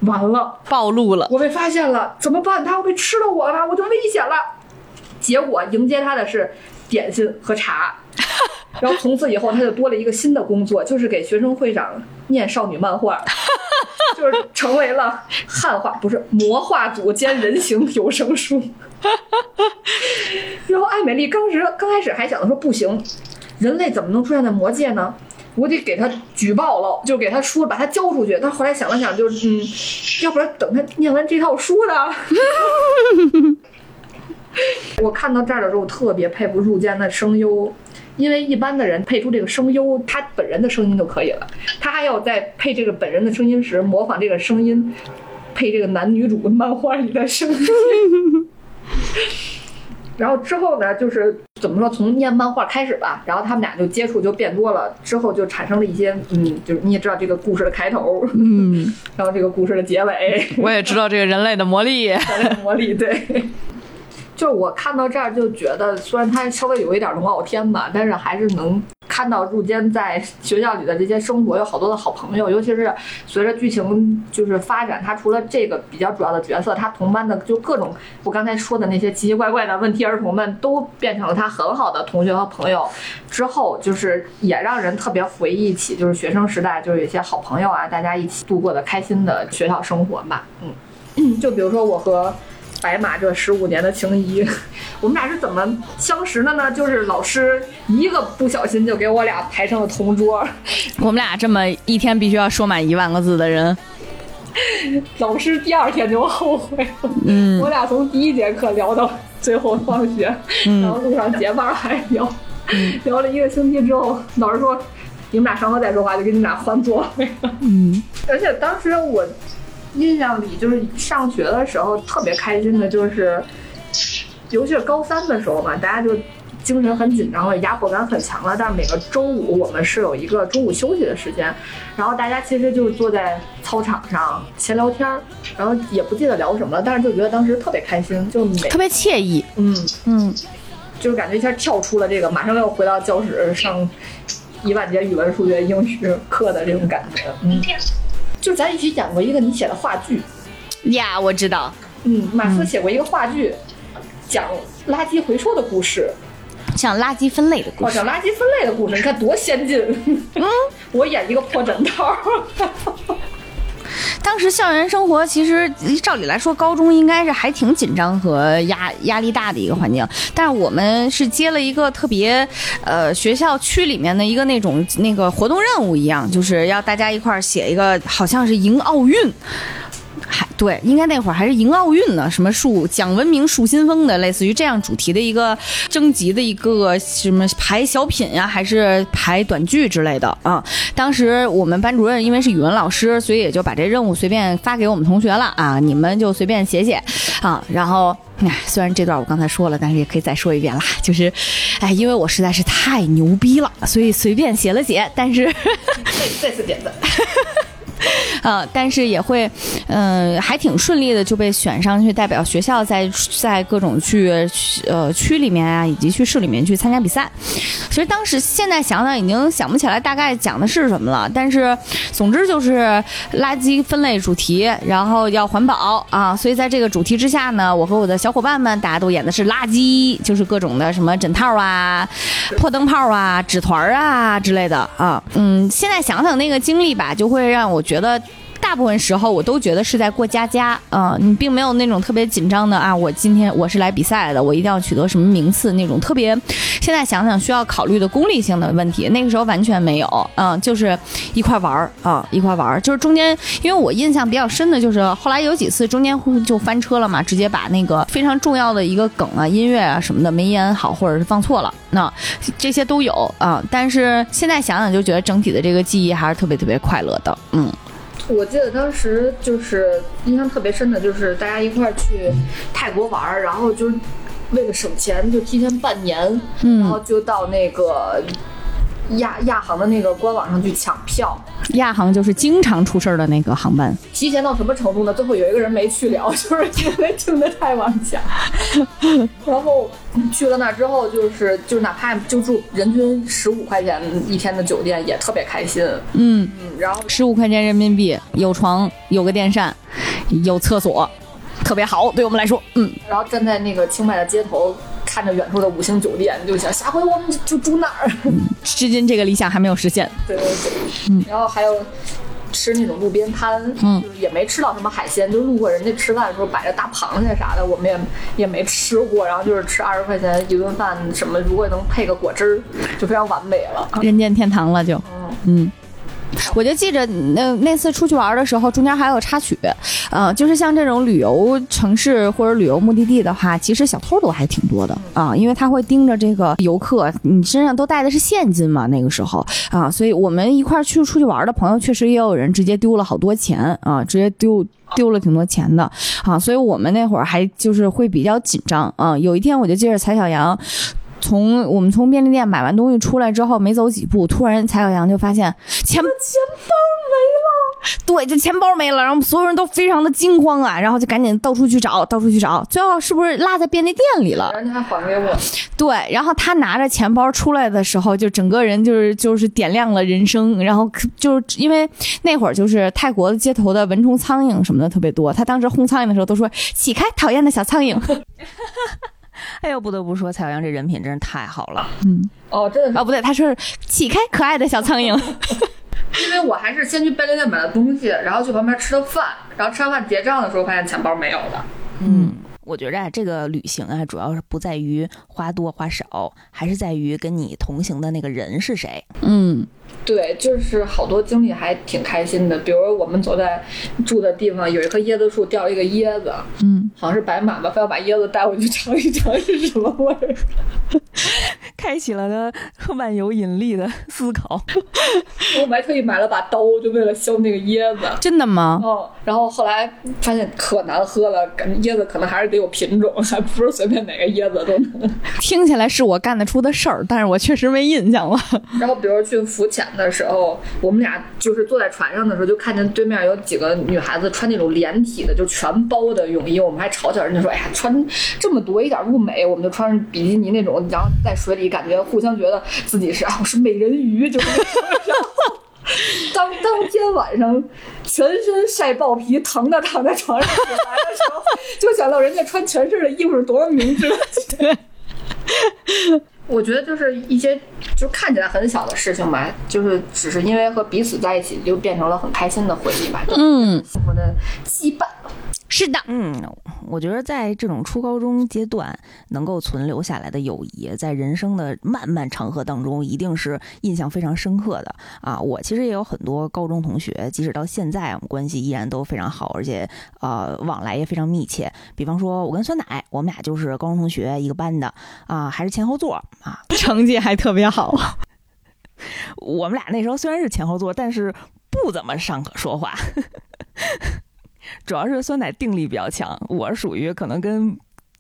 完了，暴露了，我被发现了，怎么办？他要被吃了我吧？我就危险了。结果迎接他的是点心和茶。然后从此以后，他就多了一个新的工作，就是给学生会长念少女漫画，就是成为了汉化不是魔化组兼人形有声书。然后艾美丽当时刚开始还想着说不行，人类怎么能出现在魔界呢？我得给他举报了，就给他说把他交出去。他后来想了想，就是嗯，要不然等他念完这套书呢。我看到这儿的时候，我特别佩服入间的声优，因为一般的人配出这个声优，他本人的声音就可以了，他还要在配这个本人的声音时模仿这个声音，配这个男女主漫画里的声音。然后之后呢，就是怎么说，从念漫画开始吧，然后他们俩就接触就变多了，之后就产生了一些，嗯，就是你也知道这个故事的开头，嗯，然后这个故事的结尾，我也知道这个人类的魔力。人类的魔力，对。就是我看到这儿就觉得，虽然他稍微有一点龙傲天吧，但是还是能看到入间在学校里的这些生活，有好多的好朋友。尤其是随着剧情就是发展，他除了这个比较主要的角色，他同班的就各种我刚才说的那些奇奇怪怪的问题儿童们，都变成了他很好的同学和朋友。之后就是也让人特别回忆起，就是学生时代就是有一些好朋友啊，大家一起度过的开心的学校生活吧。嗯，就比如说我和。白马这十五年的情谊，我们俩是怎么相识的呢？就是老师一个不小心就给我俩排成了同桌，我们俩这么一天必须要说满一万个字的人，老师第二天就后悔了。嗯我俩从第一节课聊到最后放学，然后路上结伴还聊，聊了一个星期之后，老师说你们俩上课再说话，就给你们俩换座位了。嗯，而且当时我印象里，就是上学的时候特别开心的，就是尤其是高三的时候嘛，大家就精神很紧张了，压迫感很强了。但是每个周五我们是有一个中午休息的时间，然后大家其实就是坐在操场上闲聊天儿，然后也不记得聊什么了，但是就觉得当时特别开心，就每特别惬意。嗯嗯，就是感觉一下跳出了这个，马上要回到教室上一万节语文、数学、英语课的这种感觉。嗯，就咱一起演过一个你写的话剧，呀，我知道，嗯，马斯写过一个话剧，讲垃圾回收的故事，像垃圾分类的故哦，事讲。垃圾分类的故事，你看多先进。嗯，我演一个破枕头。当时校园生活其实照理来说，高中应该是还挺紧张和压压力大的一个环境，但是我们是接了一个特别，呃，学校区里面的一个那种那个活动任务一样，就是要大家一块儿写一个，好像是迎奥运。还对，应该那会儿还是迎奥运呢，什么树讲文明树新风的，类似于这样主题的一个征集的一个什么排小品呀、还是排短剧之类的啊。当时我们班主任因为是语文老师，所以也就把这任务随便发给我们同学了啊，你们就随便写写啊。然后，哎，虽然这段我刚才说了，但是也可以再说一遍啦，就是，哎，因为我实在是太牛逼了，所以随便写了写，但是。再次点赞。呃，但是也会，嗯、还挺顺利的就被选上去代表学校在在各种去呃区里面啊，以及去市里面去参加比赛。其实当时现在想想已经想不起来大概讲的是什么了，但是总之就是垃圾分类主题，然后要环保啊，所以在这个主题之下呢，我和我的小伙伴们大家都演的是垃圾，就是各种的什么枕套啊、破灯泡啊、纸团啊之类的啊。嗯，现在想想那个经历吧，就会让我觉觉得大部分时候我都觉得是在过家家，啊，你并没有那种特别紧张的啊，我今天我是来比赛的，我一定要取得什么名次那种特别，现在想想需要考虑的功利性的问题，那个时候完全没有，嗯，就是一块玩儿啊，一块玩儿，就是中间，因为我印象比较深的就是后来有几次中间就翻车了嘛，直接把那个非常重要的一个梗啊、音乐啊什么的没演好，或者是放错了，那这些都有啊，但是现在想想就觉得整体的这个记忆还是特别特别快乐的，嗯。我记得当时就是印象特别深的，就是大家一块儿去泰国玩儿，然后就是为了省钱，就提前半年，嗯。然后就到那个亚亚航的那个官网上去抢票。亚航就是经常出事儿的那个航班，提前到什么程度呢？最后有一个人没去了，就是因为订的太晚抢。然后去了那之后，就是就是哪怕就住人均十五块钱一天的酒店，也特别开心。嗯，嗯，然后十五块钱人民币，有床，有个电扇，有厕所，特别好，对我们来说，嗯，然后站在那个清迈的街头，看着远处的五星酒店，就想下回我们就住那儿。至今这个理想还没有实现。对对对，然后还有吃那种路边摊，嗯就是也没吃到什么海鲜，就路过人家吃饭的时候摆着大螃蟹啥的，我们也也没吃过。然后就是吃二十块钱一顿饭，什么如果能配个果汁儿，就非常完美了。人间天堂了就，嗯，我就记着那那次出去玩的时候，中间还有插曲，呃，就是像这种旅游城市或者旅游目的地的话，其实小偷都还挺多的啊，因为他会盯着这个游客，你身上都带的是现金嘛，那个时候啊，所以我们一块去出去玩的朋友，确实也有人直接丢了好多钱啊，直接丢。丢了挺多钱的啊，所以我们那会儿还就是会比较紧张啊。有一天我就记着蔡小阳。从我们从便利店买完东西出来之后，没走几步，突然蔡小阳就发现钱钱包没了。对，这钱包没了，然后所有人都非常的惊慌啊，然后就赶紧到处去找，到处去找，最后是不是落在便利店里了？然后他还还给我，对，然后他拿着钱包出来的时候，就整个人就是就是点亮了人生，然后就是因为那会儿就是泰国的街头的蚊虫苍蝇什么的特别多，他当时轰苍蝇的时候都说起开，讨厌的小苍蝇。哎呦，不得不说，蔡小阳这人品真是太好了。嗯，哦，真的是哦，不对，他说是起开，可爱的小苍蝇。因为我还是先去便利店买了东西，然后去旁边吃了饭，然后吃完饭结账的时候发现钱包没有了。嗯，我觉着啊，这个旅行啊，主要是不在于花多花少，还是在于跟你同行的那个人是谁。嗯，对，就是好多经历还挺开心的，比如我们走在住的地方有一棵椰子树掉了一个椰子，嗯，好像是白马吧，非要把椰子带回去尝一尝是什么味儿。开启了他万有引力的思考。我们还特意买了把刀，就为了削那个椰子。真的吗？哦，然后后来发现可难喝了，感觉椰子可能还是得有品种，还不是随便哪个椰子都能。听起来是我干得出的事儿，但是我确实没印象了。然后比如去浮潜的时候，我们俩就是坐在船上的时候，就看见对面有几个女孩子穿那种连体的，就全包的泳衣，我们还嘲笑人家说：“哎呀，穿这么多一点不美。”我们就穿上比基尼那种，然后在水里感觉互相觉得自己是啊，我是美人鱼，就是。然后当当天晚上全身晒爆皮，疼的躺在床上醒来的时候，就想到人家穿全身的衣服是多么明智。对 我觉得就是一些就看起来很小的事情吧，就是只是因为和彼此在一起，就变成了很开心的回忆吧，就嗯，幸福的羁绊。是的，嗯，我觉得在这种初高中阶段能够存留下来的友谊，在人生的漫漫长河当中，一定是印象非常深刻的啊！我其实也有很多高中同学，即使到现在，我们关系依然都非常好，而且呃往来也非常密切。比方说，我跟酸奶，我们俩就是高中同学，一个班的啊，还是前后座啊。成绩还特别好。我们俩那时候虽然是前后座，但是不怎么上课说话。主要是酸奶定力比较强，我是属于可能跟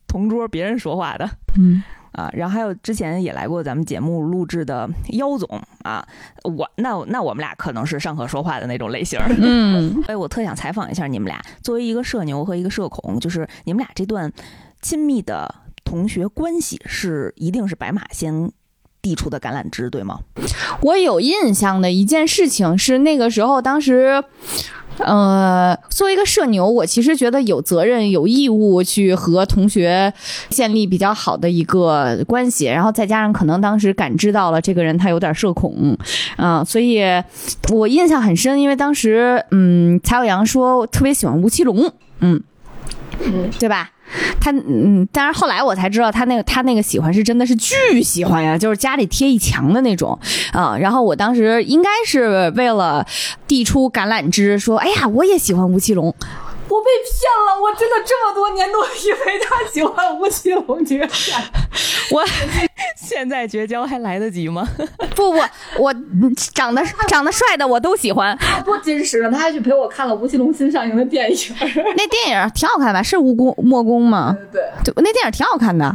同桌别人说话的嗯，啊。然后还有之前也来过咱们节目录制的妖总啊，我那那我们俩可能是上课说话的那种类型。嗯，所以我特想采访一下你们俩，作为一个社牛和一个社恐，就是你们俩这段亲密的同学关系是一定是白马先递出的橄榄枝，对吗？我有印象的一件事情是那个时候，当时。呃，作为一个社牛，我其实觉得有责任、有义务去和同学建立比较好的一个关系，然后再加上可能当时感知到了这个人他有点社恐，啊、所以我印象很深，因为当时嗯，蔡小阳说特别喜欢吴奇隆，嗯嗯，对吧？他嗯，但是后来我才知道，他那个他那个喜欢是真的是巨喜欢呀，就是家里贴一墙的那种啊。然后我当时应该是为了递出橄榄枝，说：“哎呀，我也喜欢吴奇隆。我被骗了，我真的这么多年都以为他喜欢吴奇隆这个骗。现在绝交还来得及吗？不不，我嗯长得长得帅的我都喜欢。他多真实呢！他还去陪我看了吴奇隆新上映的电影。那电影挺好看吧？是吴公莫公吗？对，对，那电影挺好看的。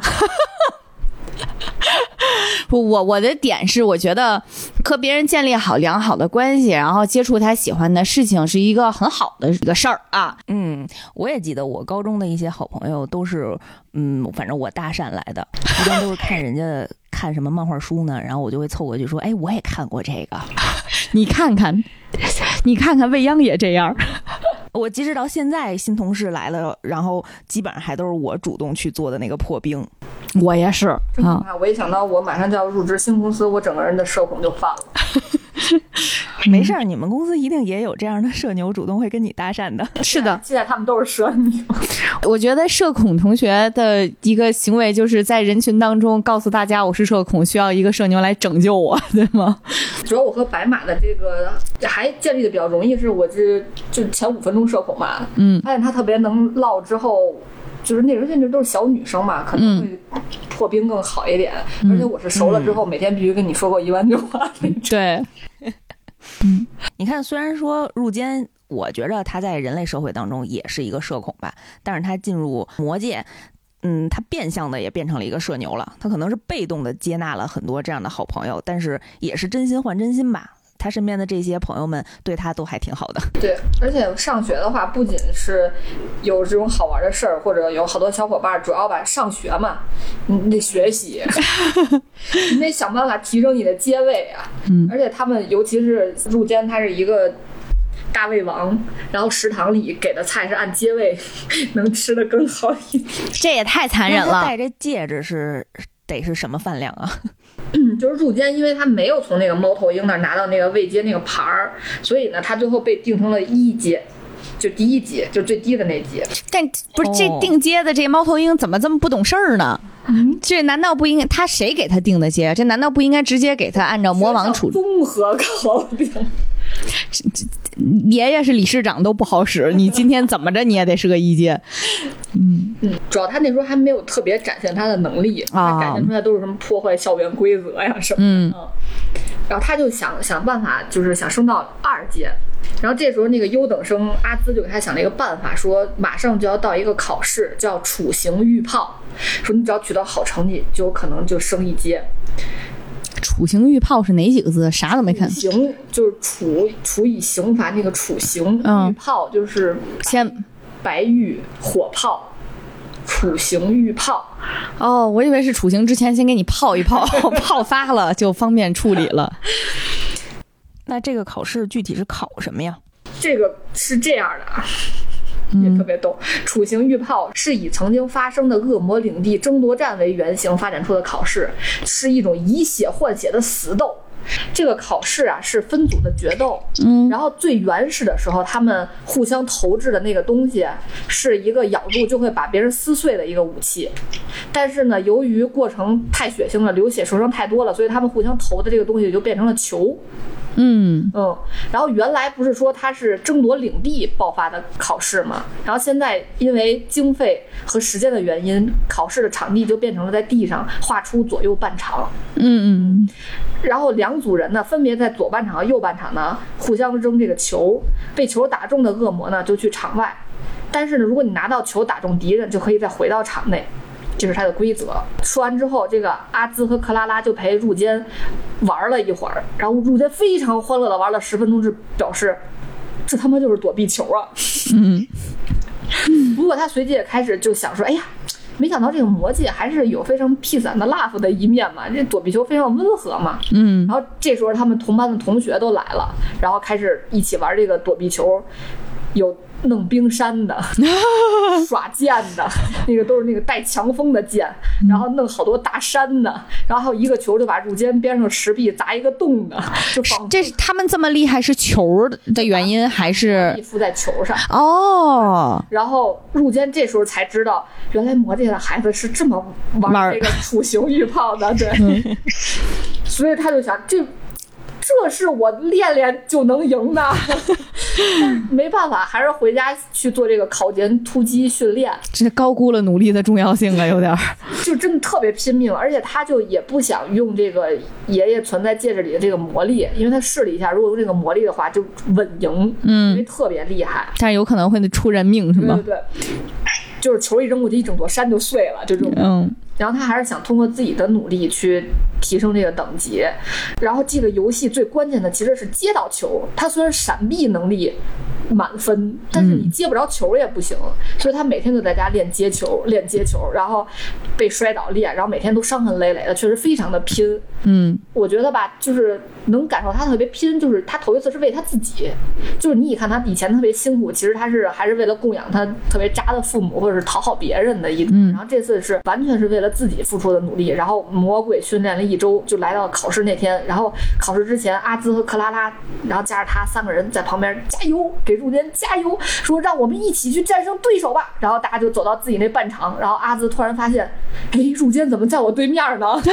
不，我我的点是，我觉得和别人建立好良好的关系，然后接触他喜欢的事情，是一个很好的一个事儿啊。嗯，我也记得我高中的一些好朋友都是，嗯，反正我搭讪来的，一般都是看人家看什么漫画书呢，然后我就会凑过去说，哎，我也看过这个。你看看，你看看未央也这样。我即使到现在新同事来了，然后基本上还都是我主动去做的那个破冰。我也是啊，啊！我一想到我马上就要入职新公司，我整个人的社恐就犯了。没事儿，你们公司一定也有这样的社牛主动会跟你搭讪的。是的，现在他们都是社牛。我觉得社恐同学的一个行为，就是在人群当中告诉大家我是社恐，需要一个社牛来拯救我，对吗？主要我和白马的这个还建立的比较容易，是我这就前五分钟社恐嘛，嗯，发现他特别能唠之后。就是那时候甚至都是小女生嘛，可能会破冰更好一点。而且我是熟了之后，每天必须跟你说过一万句话那嗯。你看，虽然说入间，我觉着他在人类社会当中也是一个社恐吧，但是他进入魔界，嗯，他变相的也变成了一个社牛了。他可能是被动的接纳了很多这样的好朋友，但是也是真心换真心吧。他身边的这些朋友们对他都还挺好的。对，而且上学的话，不仅是有这种好玩的事儿，或者有好多小伙伴，主要吧上学嘛，你得学习，你得想办法提升你的阶位啊。嗯而且他们尤其是入间，他是一个。大胃王，然后食堂里给的菜是按阶位，能吃的更好一点。这也太残忍了戴。这戒指是得是什么饭量啊？嗯，就是入监，因为他没有从那个猫头鹰那儿拿到那个未接那个牌儿，所以呢，他最后被定成了一阶，就第一级，就最低的那级。但不是这哦定阶的这猫头鹰怎么这么不懂事儿呢？这难道不应该他谁给他定的阶？这难道不应该直接给他按照魔王处？综合考量。爷爷是理事长都不好使，你今天怎么着你也得是个一阶。嗯嗯，主要他那时候还没有特别展现他的能力，啊他展现出来都是什么破坏校园规则呀什么的。嗯然后他就想想办法，就是想升到二阶。然后这时候那个优等生阿兹就给他想了一个办法，说马上就要到一个考试，叫处刑预炮，说你只要取得好成绩，就有可能就升一阶。处刑预炮是哪几个字？啥都没看。刑就是处处以刑罚那个处刑，嗯预炮就是先白玉火炮，处刑预炮。哦，我以为是处刑之前先给你泡一泡，泡发了就方便处理了。那这个考试具体是考什么呀？这个是这样的啊，也特别逗。处刑预炮是以曾经发生的恶魔领地争夺战为原型发展出的考试，是一种以血换血的死斗。这个考试啊是分组的决斗，嗯然后最原始的时候，他们互相投掷的那个东西是一个咬住就会把别人撕碎的一个武器，但是呢，由于过程太血腥了，流血受伤太多了，所以他们互相投的这个东西就变成了球。嗯。嗯，然后原来不是说它是争夺领地爆发的考试嘛，然后现在因为经费和时间的原因，考试的场地就变成了在地上画出左右半场，嗯嗯然后两组人呢分别在左半场和右半场呢互相扔这个球，被球打中的恶魔呢就去场外，但是呢，如果你拿到球打中敌人，就可以再回到场内。这是它的规则。说完之后，这个阿兹和克拉拉就陪入间玩了一会儿，然后入间非常欢乐的玩了十分钟，就表示这他妈就是躲避球啊。嗯 不过他随即也开始就想说，哎呀。没想到这个魔界还是有非常 peace and love 的一面嘛，这躲避球非常温和嘛。嗯然后这时候他们同班的同学都来了，然后开始一起玩这个躲避球，有弄冰山的，耍剑的，那个都是那个带强风的剑，然后弄好多大山的，然后还有一个球就把入间边上石壁砸一个洞的，就仿这是他们这么厉害是球的原因还是？附在球上。哦，然后入间这时候才知道，原来魔界的孩子是这么玩儿玩这个处刑预炮的，对。所以他就想，这这是我练练就能赢的，没办法，还是回家去做这个考前突击训练，这高估了努力的重要性啊，有点儿。就真的特别拼命，而且他就也不想用这个爷爷存在戒指里的这个魔力，因为他试了一下，如果用这个魔力的话就稳赢，因为嗯，特别厉害。但是有可能会出人命，是吗对对？对，就是球一扔过去，一整座山就碎了，就这种。嗯然后他还是想通过自己的努力去提升这个等级。然后这个游戏最关键的其实是接到球，他虽然闪避能力满分，但是你接不着球也不行，所以他每天就在家练接球，练接球，然后被摔倒练，然后每天都伤痕累累的，确实非常的拼。嗯我觉得吧，就是能感受他特别拼，就是他头一次是为他自己，就是你一看他以前特别辛苦，其实他是还是为了供养他特别渣的父母，或者是讨好别人的一种。然后这次是完全是为了自己付出的努力，然后魔鬼训练了一周，就来到考试那天，然后考试之前，阿兹和克拉拉，然后加上他三个人在旁边加油，给入间加油，说让我们一起去战胜对手吧。然后大家就走到自己那半场，然后阿兹突然发现，哎，入间怎么在我对面呢？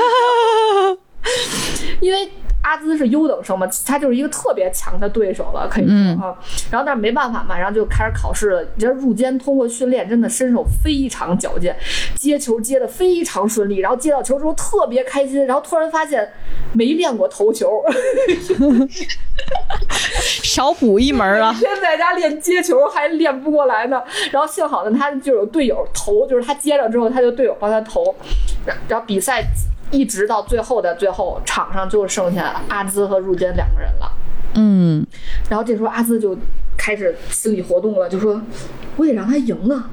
因为阿兹是优等生嘛，他就是一个特别强的对手了，可以说嗯啊。然后但是没办法嘛，然后就开始考试了。你这入监通过训练，真的身手非常矫健，接球接的非常顺利，然后接到球之后特别开心，然后突然发现没练过投球，少补一门啊！天在家练接球还练不过来呢。然后幸好呢，他就有队友投，就是他接着之后，他就队友帮他投，然然后比赛一直到最后的最后，场上就剩下阿兹和入间两个人了。嗯，然后这时候阿兹就开始心理活动了，就说：“我得让他赢啊！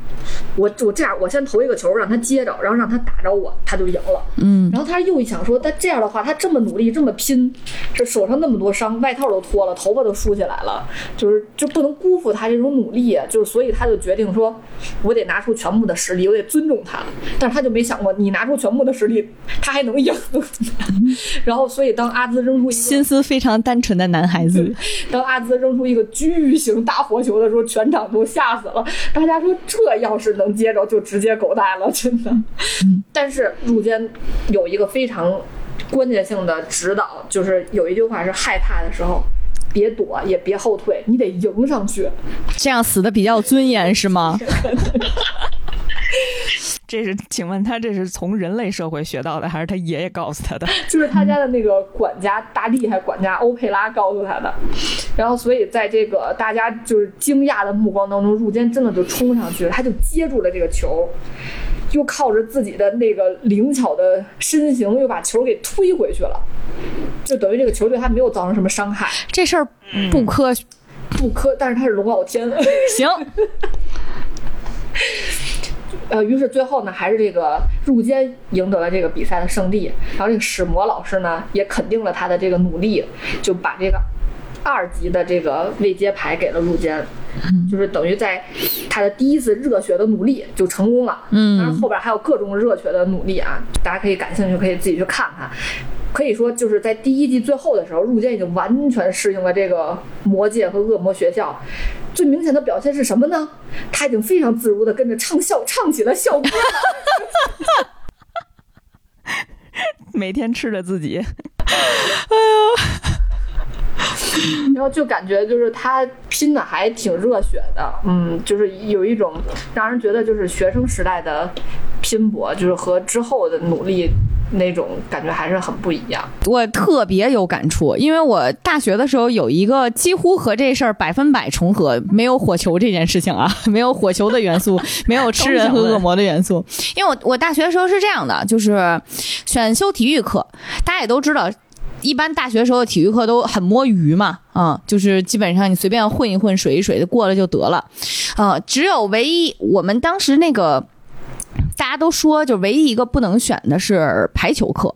我我这样，我先投一个球让他接着，然后让他打着我，他就赢了。”嗯，然后他又一想说，他这样的话，他这么努力，这么拼，这手上那么多伤，外套都脱了，头发都梳起来了，就是就不能辜负他这种努力，就是所以他就决定说，我得拿出全部的实力，我得尊重他。但是他就没想过，你拿出全部的实力，他还能赢。然后，所以当阿兹扔出一个心思非常单纯的男孩子。当阿兹扔出一个巨型大火球的时候，全场都吓死了。大家说这要是能接着，就直接狗带了，真的。但是入间有一个非常关键性的指导，就是有一句话是害怕的时候。别躲，也别后退，你得迎上去。这样死的比较有尊严是吗？这是，请问他这是从人类社会学到的，还是他爷爷告诉他的？就是他家的那个管家大力还管家欧佩拉告诉他的，然后所以在这个大家就是惊讶的目光当中，入间真的就冲上去了，他就接住了这个球，又靠着自己的那个灵巧的身形，又把球给推回去了，就等于这个球对他没有造成什么伤害，这事儿不科学。不科，但是他是龙傲天。行，呃，于是最后呢，还是这个入监赢得了这个比赛的胜利。然后这个史摩老师呢，也肯定了他的这个努力，就把这个二级的这个未接牌给了入监，就是等于在他的第一次热血的努力就成功了。嗯当然后边还有各种热血的努力啊，大家可以感兴趣可以自己去看看。可以说，就是在第一季最后的时候，入间已经完全适应了这个魔界和恶魔学校。最明显的表现是什么呢？他已经非常自如的跟着唱校唱起了校歌了。每天吃着自己，然后就感觉就是他拼的还挺热血的，嗯，就是有一种让人觉得就是学生时代的拼搏，就是和之后的努力那种感觉还是很不一样。我特别有感触，因为我大学的时候有一个几乎和这事儿百分百重合，没有火球这件事情啊，没有火球的元素，没有吃人和恶魔的元素。因为我我大学的时候是这样的，就是选修体育课，大家也都知道。一般大学时候的体育课都很摸鱼嘛，啊、就是基本上你随便混一混、水一水的过了就得了，啊、只有唯一我们当时那个大家都说，就唯一一个不能选的是排球课。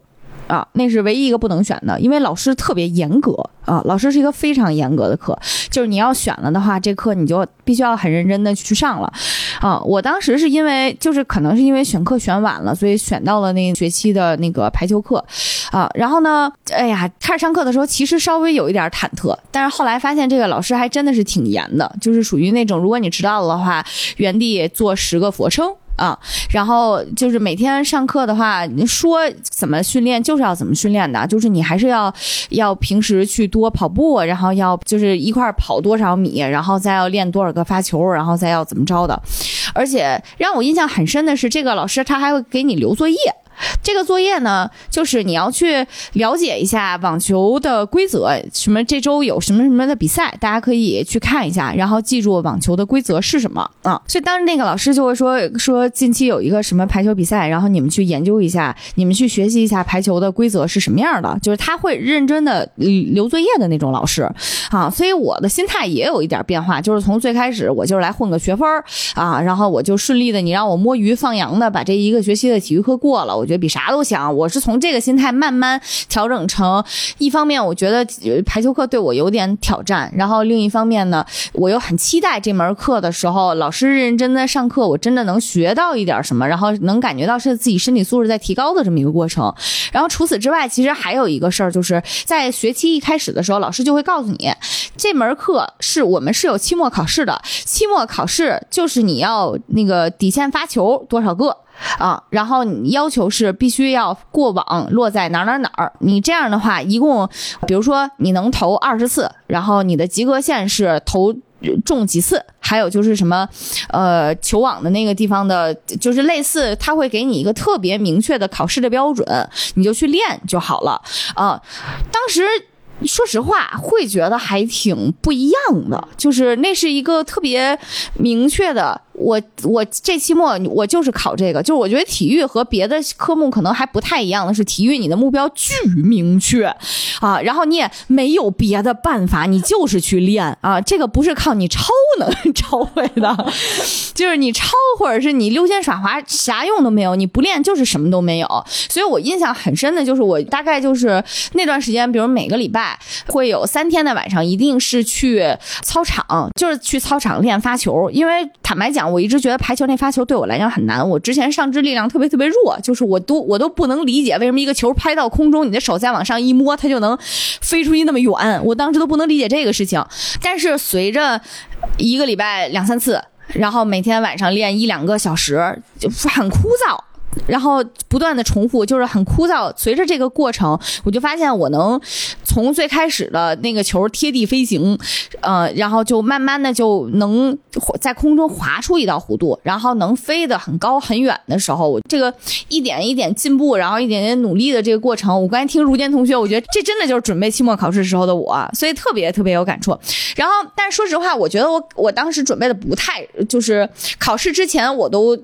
啊，那是唯一一个不能选的，因为老师特别严格啊，老师是一个非常严格的课，就是你要选了的话，这课你就必须要很认真的去上了，啊，我当时是因为就是可能是因为选课选晚了，所以选到了那学期的那个排球课，啊，然后呢，哎呀，开始上课的时候其实稍微有一点忐忑，但是后来发现这个老师还真的是挺严的，就是属于那种如果你迟到了的话，原地做十个俯卧撑。啊，然后就是每天上课的话，你说怎么训练就是要怎么训练的，就是你还是要要平时去多跑步，然后要就是一块跑多少米，然后再要练多少个发球，然后再要怎么着的。而且让我印象很深的是，这个老师他还会给你留作业。这个作业呢，就是你要去了解一下网球的规则，什么这周有什么什么的比赛，大家可以去看一下，然后记住网球的规则是什么啊。所以当时那个老师就会说说近期有一个什么排球比赛，然后你们去研究一下，你们去学习一下排球的规则是什么样的，就是他会认真的留作业的那种老师啊。所以我的心态也有一点变化，就是从最开始我就是来混个学分儿啊，然后我就顺利的你让我摸鱼放羊的把这一个学期的体育课过了，我觉得比啥都强。我是从这个心态慢慢调整成，一方面我觉得排球课对我有点挑战，然后另一方面呢，我又很期待这门课的时候，老师认认真的上课，我真的能学到一点什么，然后能感觉到是自己身体素质在提高的这么一个过程。然后除此之外，其实还有一个事儿，就是在学期一开始的时候，老师就会告诉你，这门课是我们是有期末考试的，期末考试就是你要那个底线发球多少个。啊，然后你要求是必须要过网落在哪哪哪儿。你这样的话，一共，比如说你能投二十次，然后你的及格线是投中几次，还有就是什么，呃，球网的那个地方的，就是类似，他会给你一个特别明确的考试的标准，你就去练就好了啊。当时。说实话，会觉得还挺不一样的，就是那是一个特别明确的。我我这期末我就是考这个，就是我觉得体育和别的科目可能还不太一样的是，体育你的目标巨明确啊，然后你也没有别的办法，你就是去练啊，这个不是靠你抄能 抄会的，就是你抄或者是你溜肩耍滑啥用都没有，你不练就是什么都没有。所以我印象很深的就是我大概就是那段时间，比如每个礼拜会有三天的晚上一定是去操场，就是去操场练发球，因为坦白讲。我一直觉得排球那发球对我来讲很难，我之前上肢力量特别特别弱，就是我都我都不能理解为什么一个球拍到空中，你的手再往上一摸，它就能飞出去那么远，我当时都不能理解这个事情。但是随着一个礼拜两三次，然后每天晚上练一两个小时，就很枯燥。然后不断的重复，就是很枯燥。随着这个过程，我就发现我能从最开始的那个球贴地飞行，呃，然后就慢慢的就能在空中划出一道弧度，然后能飞得很高很远的时候，我这个一点一点进步，然后一点点努力的这个过程，我刚才听如坚同学，我觉得这真的就是准备期末考试时候的我，所以特别特别有感触。然后，但是说实话，我觉得我我当时准备的不太，就是考试之前我都。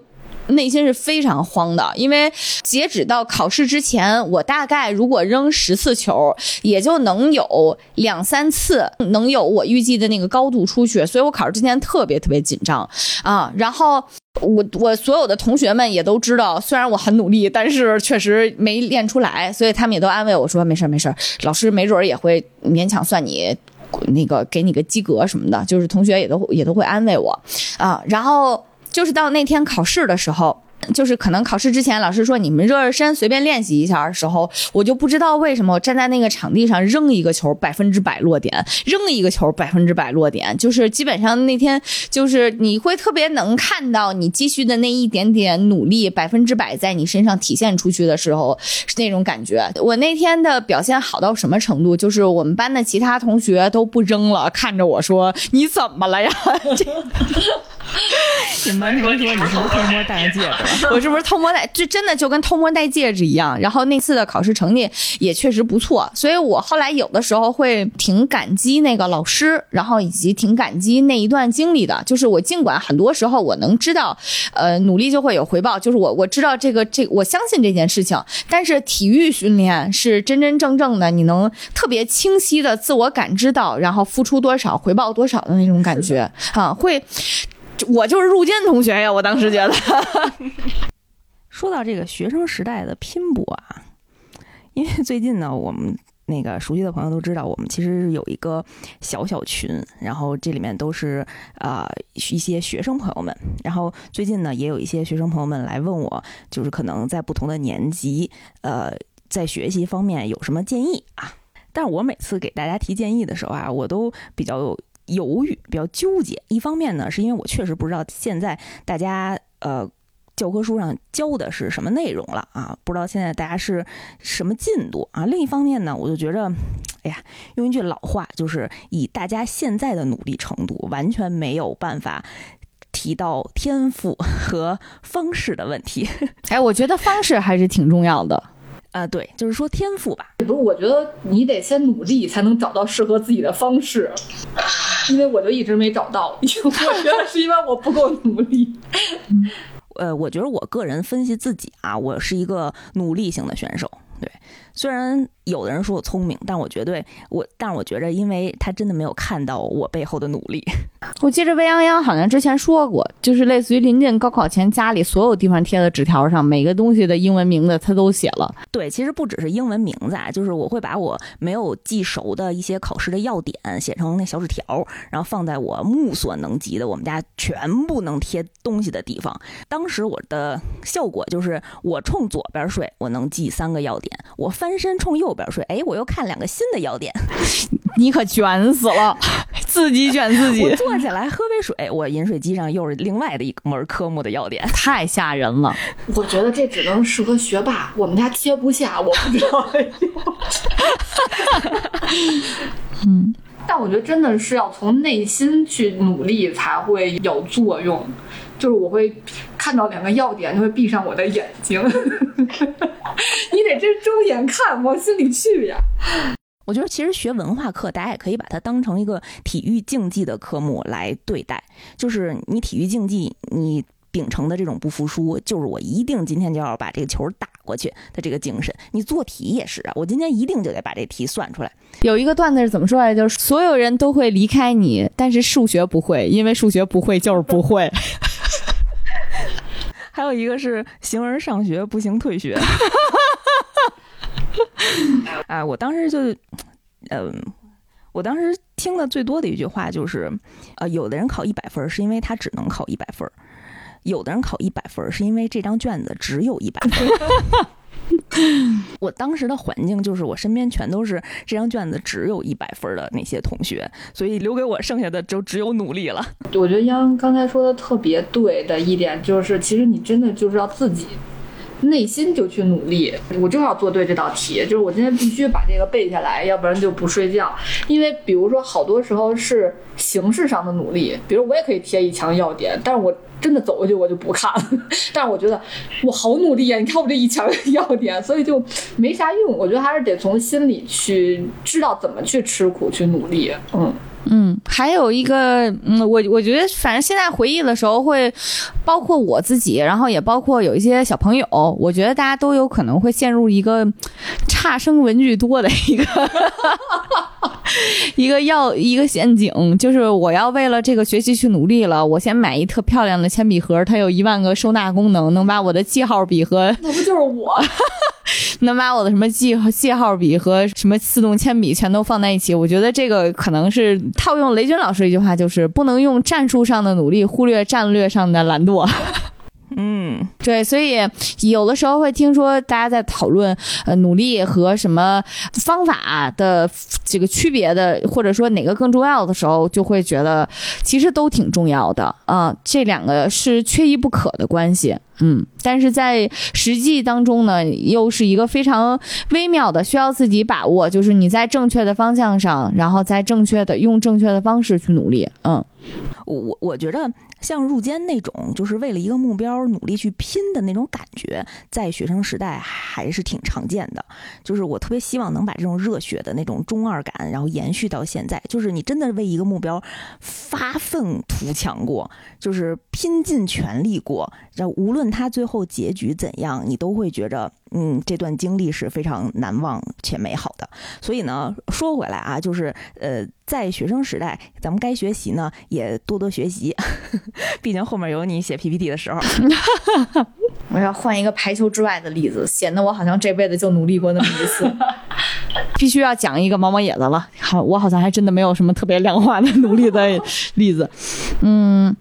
内心是非常慌的，因为截止到考试之前，我大概如果扔十次球，也就能有两三次能有我预计的那个高度出去，所以我考试之前特别特别紧张啊。然后我我所有的同学们也都知道，虽然我很努力，但是确实没练出来，所以他们也都安慰我说没事没事，老师没准也会勉强算你那个给你个及格什么的，就是同学也都也都会安慰我啊。然后。就是到那天考试的时候，就是可能考试之前，老师说你们热热身，随便练习一下的时候，我就不知道为什么我站在那个场地上扔一个球百分之百落点，扔一个球百分之百落点，就是基本上那天就是你会特别能看到你积蓄的那一点点努力百分之百在你身上体现出去的时候是那种感觉。我那天的表现好到什么程度？就是我们班的其他同学都不扔了，看着我说你怎么了呀？这。你们说说你是不是偷摸戴戒指？我是不是偷摸戴？就真的就跟偷摸戴戒指一样。然后那次的考试成绩也确实不错，所以我后来有的时候会挺感激那个老师，然后以及挺感激那一段经历的。就是我尽管很多时候我能知道，呃，努力就会有回报，就是我我知道这个这我相信这件事情。但是体育训练是真真正正的，你能特别清晰的自我感知到，然后付出多少回报多少的那种感觉啊，会。我就是入间同学呀！我当时觉得，说到这个学生时代的拼搏啊，因为最近呢，我们那个熟悉的朋友都知道，我们其实是有一个小小群，然后这里面都是啊一些学生朋友们。然后最近呢，也有一些学生朋友们来问我，就是可能在不同的年级，呃，在学习方面有什么建议啊？但我每次给大家提建议的时候啊，我都比较。犹豫，比较纠结。一方面呢，是因为我确实不知道现在大家呃教科书上教的是什么内容了啊，不知道现在大家是什么进度啊。另一方面呢，我就觉着，哎呀，用一句老话，就是以大家现在的努力程度，完全没有办法提到天赋和方式的问题。哎，我觉得方式还是挺重要的。啊，对，就是说天赋吧。不是，我觉得你得先努力，才能找到适合自己的方式。因为我就一直没找到，我觉得是因为我不够努力。呃，我觉得我个人分析自己啊，我是一个努力型的选手。对，虽然。有的人说我聪明，但我绝对我，但是我觉着，因为他真的没有看到我背后的努力。我记着未央央好像之前说过，就是类似于临近高考前，家里所有地方贴的纸条上，每个东西的英文名字他都写了。对，其实不只是英文名字啊，就是我会把我没有记熟的一些考试的要点写成那小纸条，然后放在我目所能及的我们家全部能贴东西的地方。当时我的效果就是，我冲左边睡，我能记三个要点；我翻身冲右。边睡，哎，我又看两个新的要点，你可卷死了！自己卷自己 我，坐起来喝杯水，我饮水机上又是另外的一门科目的要点。太吓人了。我觉得这只能适合学霸，我们家贴不下，我不知道。嗯，但我觉得真的是要从内心去努力才会有作用。就是我会看到两个要点，就会闭上我的眼睛。你得真睁眼看，往心里去呀。我觉得其实学文化课，大家也可以把它当成一个体育竞技的科目来对待。就是你体育竞技，你秉承的这种不服输，就是我一定今天就要把这个球打过去的这个精神。你做题也是啊，我今天一定就得把这题算出来。有一个段子是怎么说来着？就是所有人都会离开你，但是数学不会，因为数学不会就是不会。还有一个是行而上学，不行退学。啊，我当时就，嗯、我当时听的最多的一句话就是，呃，有的人考一百分儿是因为他只能考一百分儿，有的人考一百分儿是因为这张卷子只有一百分儿。我当时的环境就是我身边全都是这张卷子只有一百分的那些同学，所以留给我剩下的就只有努力了。我觉得央刚才说的特别对的一点就是，其实你真的就是要自己内心就去努力。我就要做对这道题，就是我今天必须把这个背下来，要不然就不睡觉。因为比如说，好多时候是形式上的努力，比如我也可以贴一墙要点，但是我真的走过去我就不看了。但是我觉得我好努力呀，你看我这一墙要点，所以就没啥用。我觉得还是得从心里去知道怎么去吃苦去努力。嗯。嗯，还有一个，嗯，我我觉得，反正现在回忆的时候会，包括我自己，然后也包括有一些小朋友，我觉得大家都有可能会陷入一个 差生文具多的一个 一个要一个陷阱，就是我要为了这个学习去努力了，我先买一特漂亮的铅笔盒，它有一万个收纳功能，能把我的记号笔和那不就是我？能把我的什么记记号笔和什么自动铅笔全都放在一起，我觉得这个可能是套用雷军老师一句话，就是不能用战术上的努力忽略战略上的懒惰。嗯，对，所以有的时候会听说大家在讨论呃努力和什么方法的这个区别的，或者说哪个更重要的时候，就会觉得其实都挺重要的啊、这两个是缺一不可的关系。嗯，但是在实际当中呢，又是一个非常微妙的，需要自己把握，就是你在正确的方向上，然后在正确的用正确的方式去努力。嗯我我我觉得像入监那种，就是为了一个目标努力去拼的那种感觉，在学生时代还是挺常见的。就是我特别希望能把这种热血的那种中二感，然后延续到现在。就是你真的为一个目标发愤图强过，就是拼尽全力过，然后无论他最后结局怎样，你都会觉着，嗯，这段经历是非常难忘且美好的。所以呢，说回来啊，就是呃，在学生时代，咱们该学习呢也多多学习，毕竟后面有你写 PPT 的时候。我要换一个排球之外的例子，显得我好像这辈子就努力过那么一次。必须要讲一个毛毛野子了，好，我好像还真的没有什么特别量化的努力的例子。嗯，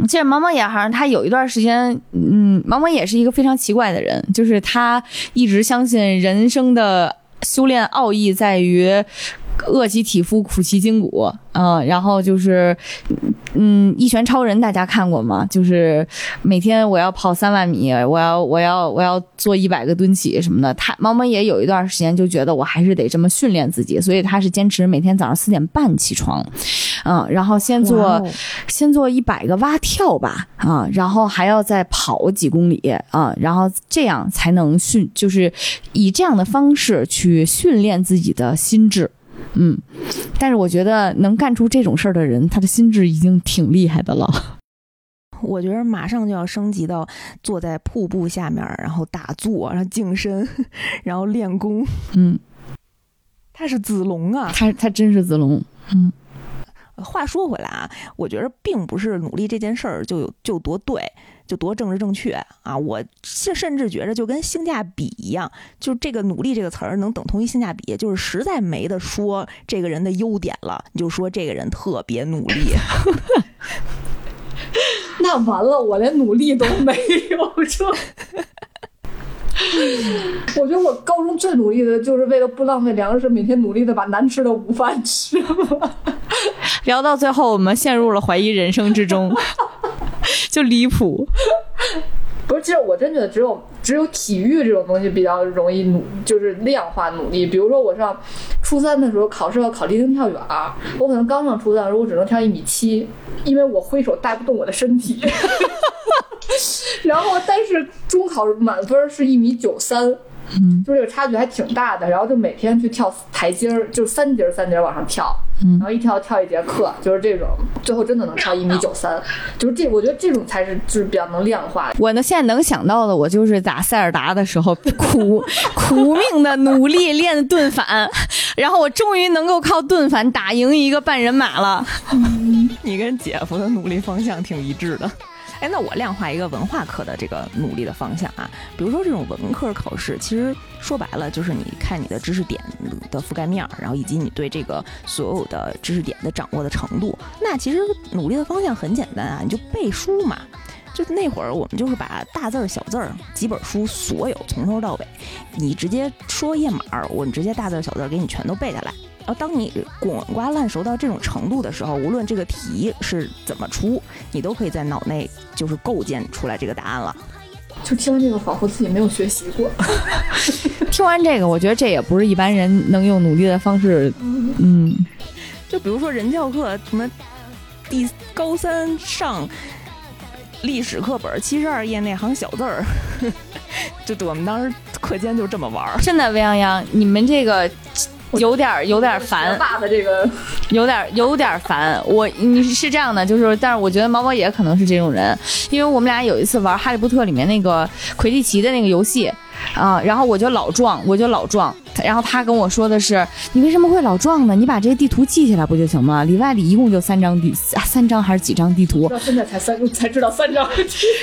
我记得毛毛也好像他有一段时间，嗯，毛毛也是一个非常奇怪的人，就是他一直相信人生的修炼奥义在于。饿其体肤，苦其筋骨，嗯、然后就是，嗯，一拳超人大家看过吗？就是每天我要跑三万米，我要我要我要做一百个蹲起什么的。他猫猫也有一段时间就觉得我还是得这么训练自己，所以他是坚持每天早上四点半起床，嗯，然后先做、先做一百个蛙跳吧，啊，然后还要再跑几公里啊，然后这样才能训，就是以这样的方式去训练自己的心智。嗯，但是我觉得能干出这种事儿的人，他的心智已经挺厉害的了。我觉得马上就要升级到坐在瀑布下面，然后打坐，然后净身，然后练功。嗯，他是子龙啊！他他真是子龙。嗯话说回来啊，我觉得并不是努力这件事儿就有就多对，就多政治正确啊！我甚甚至觉着就跟性价比一样，就这个努力这个词儿能等同于性价比，就是实在没得说这个人的优点了，你就说这个人特别努力。那完了，我连努力都没有，这。我觉得我高中最努力的就是为了不浪费粮食，每天努力的把难吃的午饭吃了。聊到最后，我们陷入了怀疑人生之中，就离谱。不是，其实我真觉得只有只有体育这种东西比较容易努，就是量化努力。比如说我上初三的时候考试要考立定跳远，我可能刚上初三的时候我只能跳一米七，因为我挥手带不动我的身体。然后，但是中考满分是一米九三。嗯，就这个差距还挺大的，然后就每天去跳台阶儿，就三节儿三节儿往上跳，然后一跳跳一节课，就是这种，最后真的能跳一米九三，就是这，我觉得这种才是就是比较能量化的。我呢，现在能想到的，我就是打塞尔达的时候苦苦命的努力练盾反，然后我终于能够靠盾反打赢一个半人马了。你跟姐夫的努力方向挺一致的。哎，那我量化一个文化课的这个努力的方向啊，比如说这种文科考试，其实说白了就是你看你的知识点的覆盖面，然后以及你对这个所有的知识点的掌握的程度。那其实努力的方向很简单啊，你就背书嘛。就那会儿我们就是把大字儿、小字儿几本书所有从头到尾，你直接说页码儿，我直接大字儿、小字儿给你全都背下来。然后当你滚瓜烂熟到这种程度的时候，无论这个题是怎么出，你都可以在脑内就是构建出来这个答案了。就听完这个，仿佛自己没有学习过。听完这个，我觉得这也不是一般人能用努力的方式，嗯，就比如说人教课什么，第高三上历史课本七十二页那行小字儿，就我们当时课间就这么玩儿。真的，未央央，你们这个有点儿有点儿烦，爸的这个，有点有点烦。我你是这样的，就是，但是我觉得毛毛也可能是这种人，因为我们俩有一次玩《哈利波特》里面那个魁地奇的那个游戏。啊，然后我就老撞，我就老撞，然后他跟我说的是，你为什么会老撞呢？你把这些地图记下来不就行吗？里外里一共就三张地，啊三张还是几张地图？到现在才三才知道三张。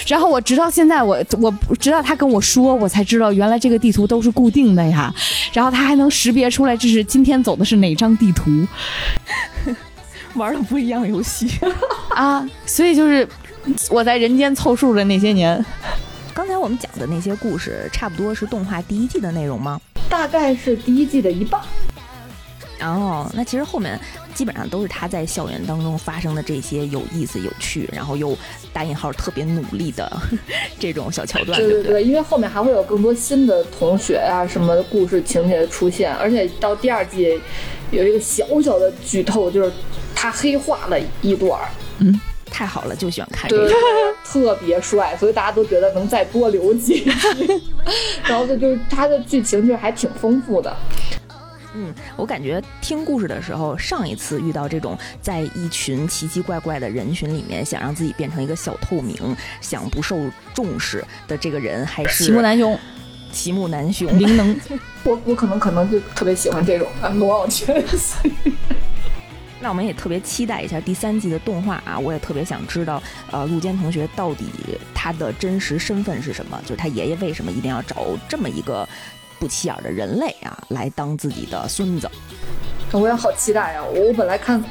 然后我直到现在，我我直到他跟我说，我才知道原来这个地图都是固定的呀。然后他还能识别出来，这是今天走的是哪张地图 玩的不一样游戏。啊。所以就是我在人间凑数的那些年，刚才我们讲的那些故事，差不多是动画第一季的内容吗？大概是第一季的一半。哦，那其实后面基本上都是他在校园当中发生的这些有意思、有趣，然后又打引号特别努力的 这种小桥段，不对对对，因为后面还会有更多新的同学啊，什么故事情节的出现，而且到第二季有一个小小的剧透，就是他黑化了一段儿，太好了，就喜欢看这对，个。特别帅，所以大家都觉得能再多留几集。然后这就是他的剧情就是还挺丰富的。嗯，我感觉听故事的时候，上一次遇到这种在一群奇奇怪怪的人群里面，想让自己变成一个小透明，想不受重视的这个人，还是齐木楠雄、齐木楠雄。灵能。我我可能可能就特别喜欢这种啊罗傲圈。那我们也特别期待一下第三季的动画啊！我也特别想知道，呃，陆坚同学到底他的真实身份是什么？就是他爷爷为什么一定要找这么一个不起眼的人类啊，来当自己的孙子？我也好期待啊！我本来看，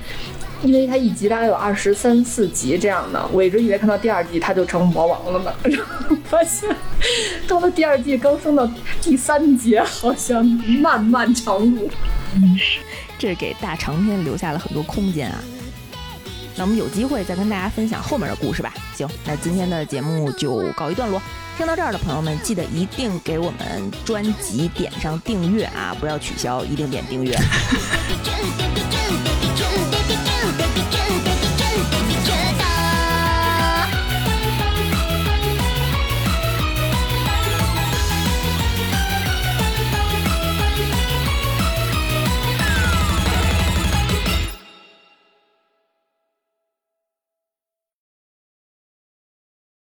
因为他一集大概有二十三四集这样的，我一直以为看到第二季他就成魔王了呢，然后发现到了第二季刚升到第三节，好像漫漫长路。这给大长篇留下了很多空间啊。那我们有机会再跟大家分享后面的故事吧。行，那今天的节目就告一段落。听到这儿的朋友们，记得一定给我们专辑点上订阅啊，不要取消，一定点订阅。「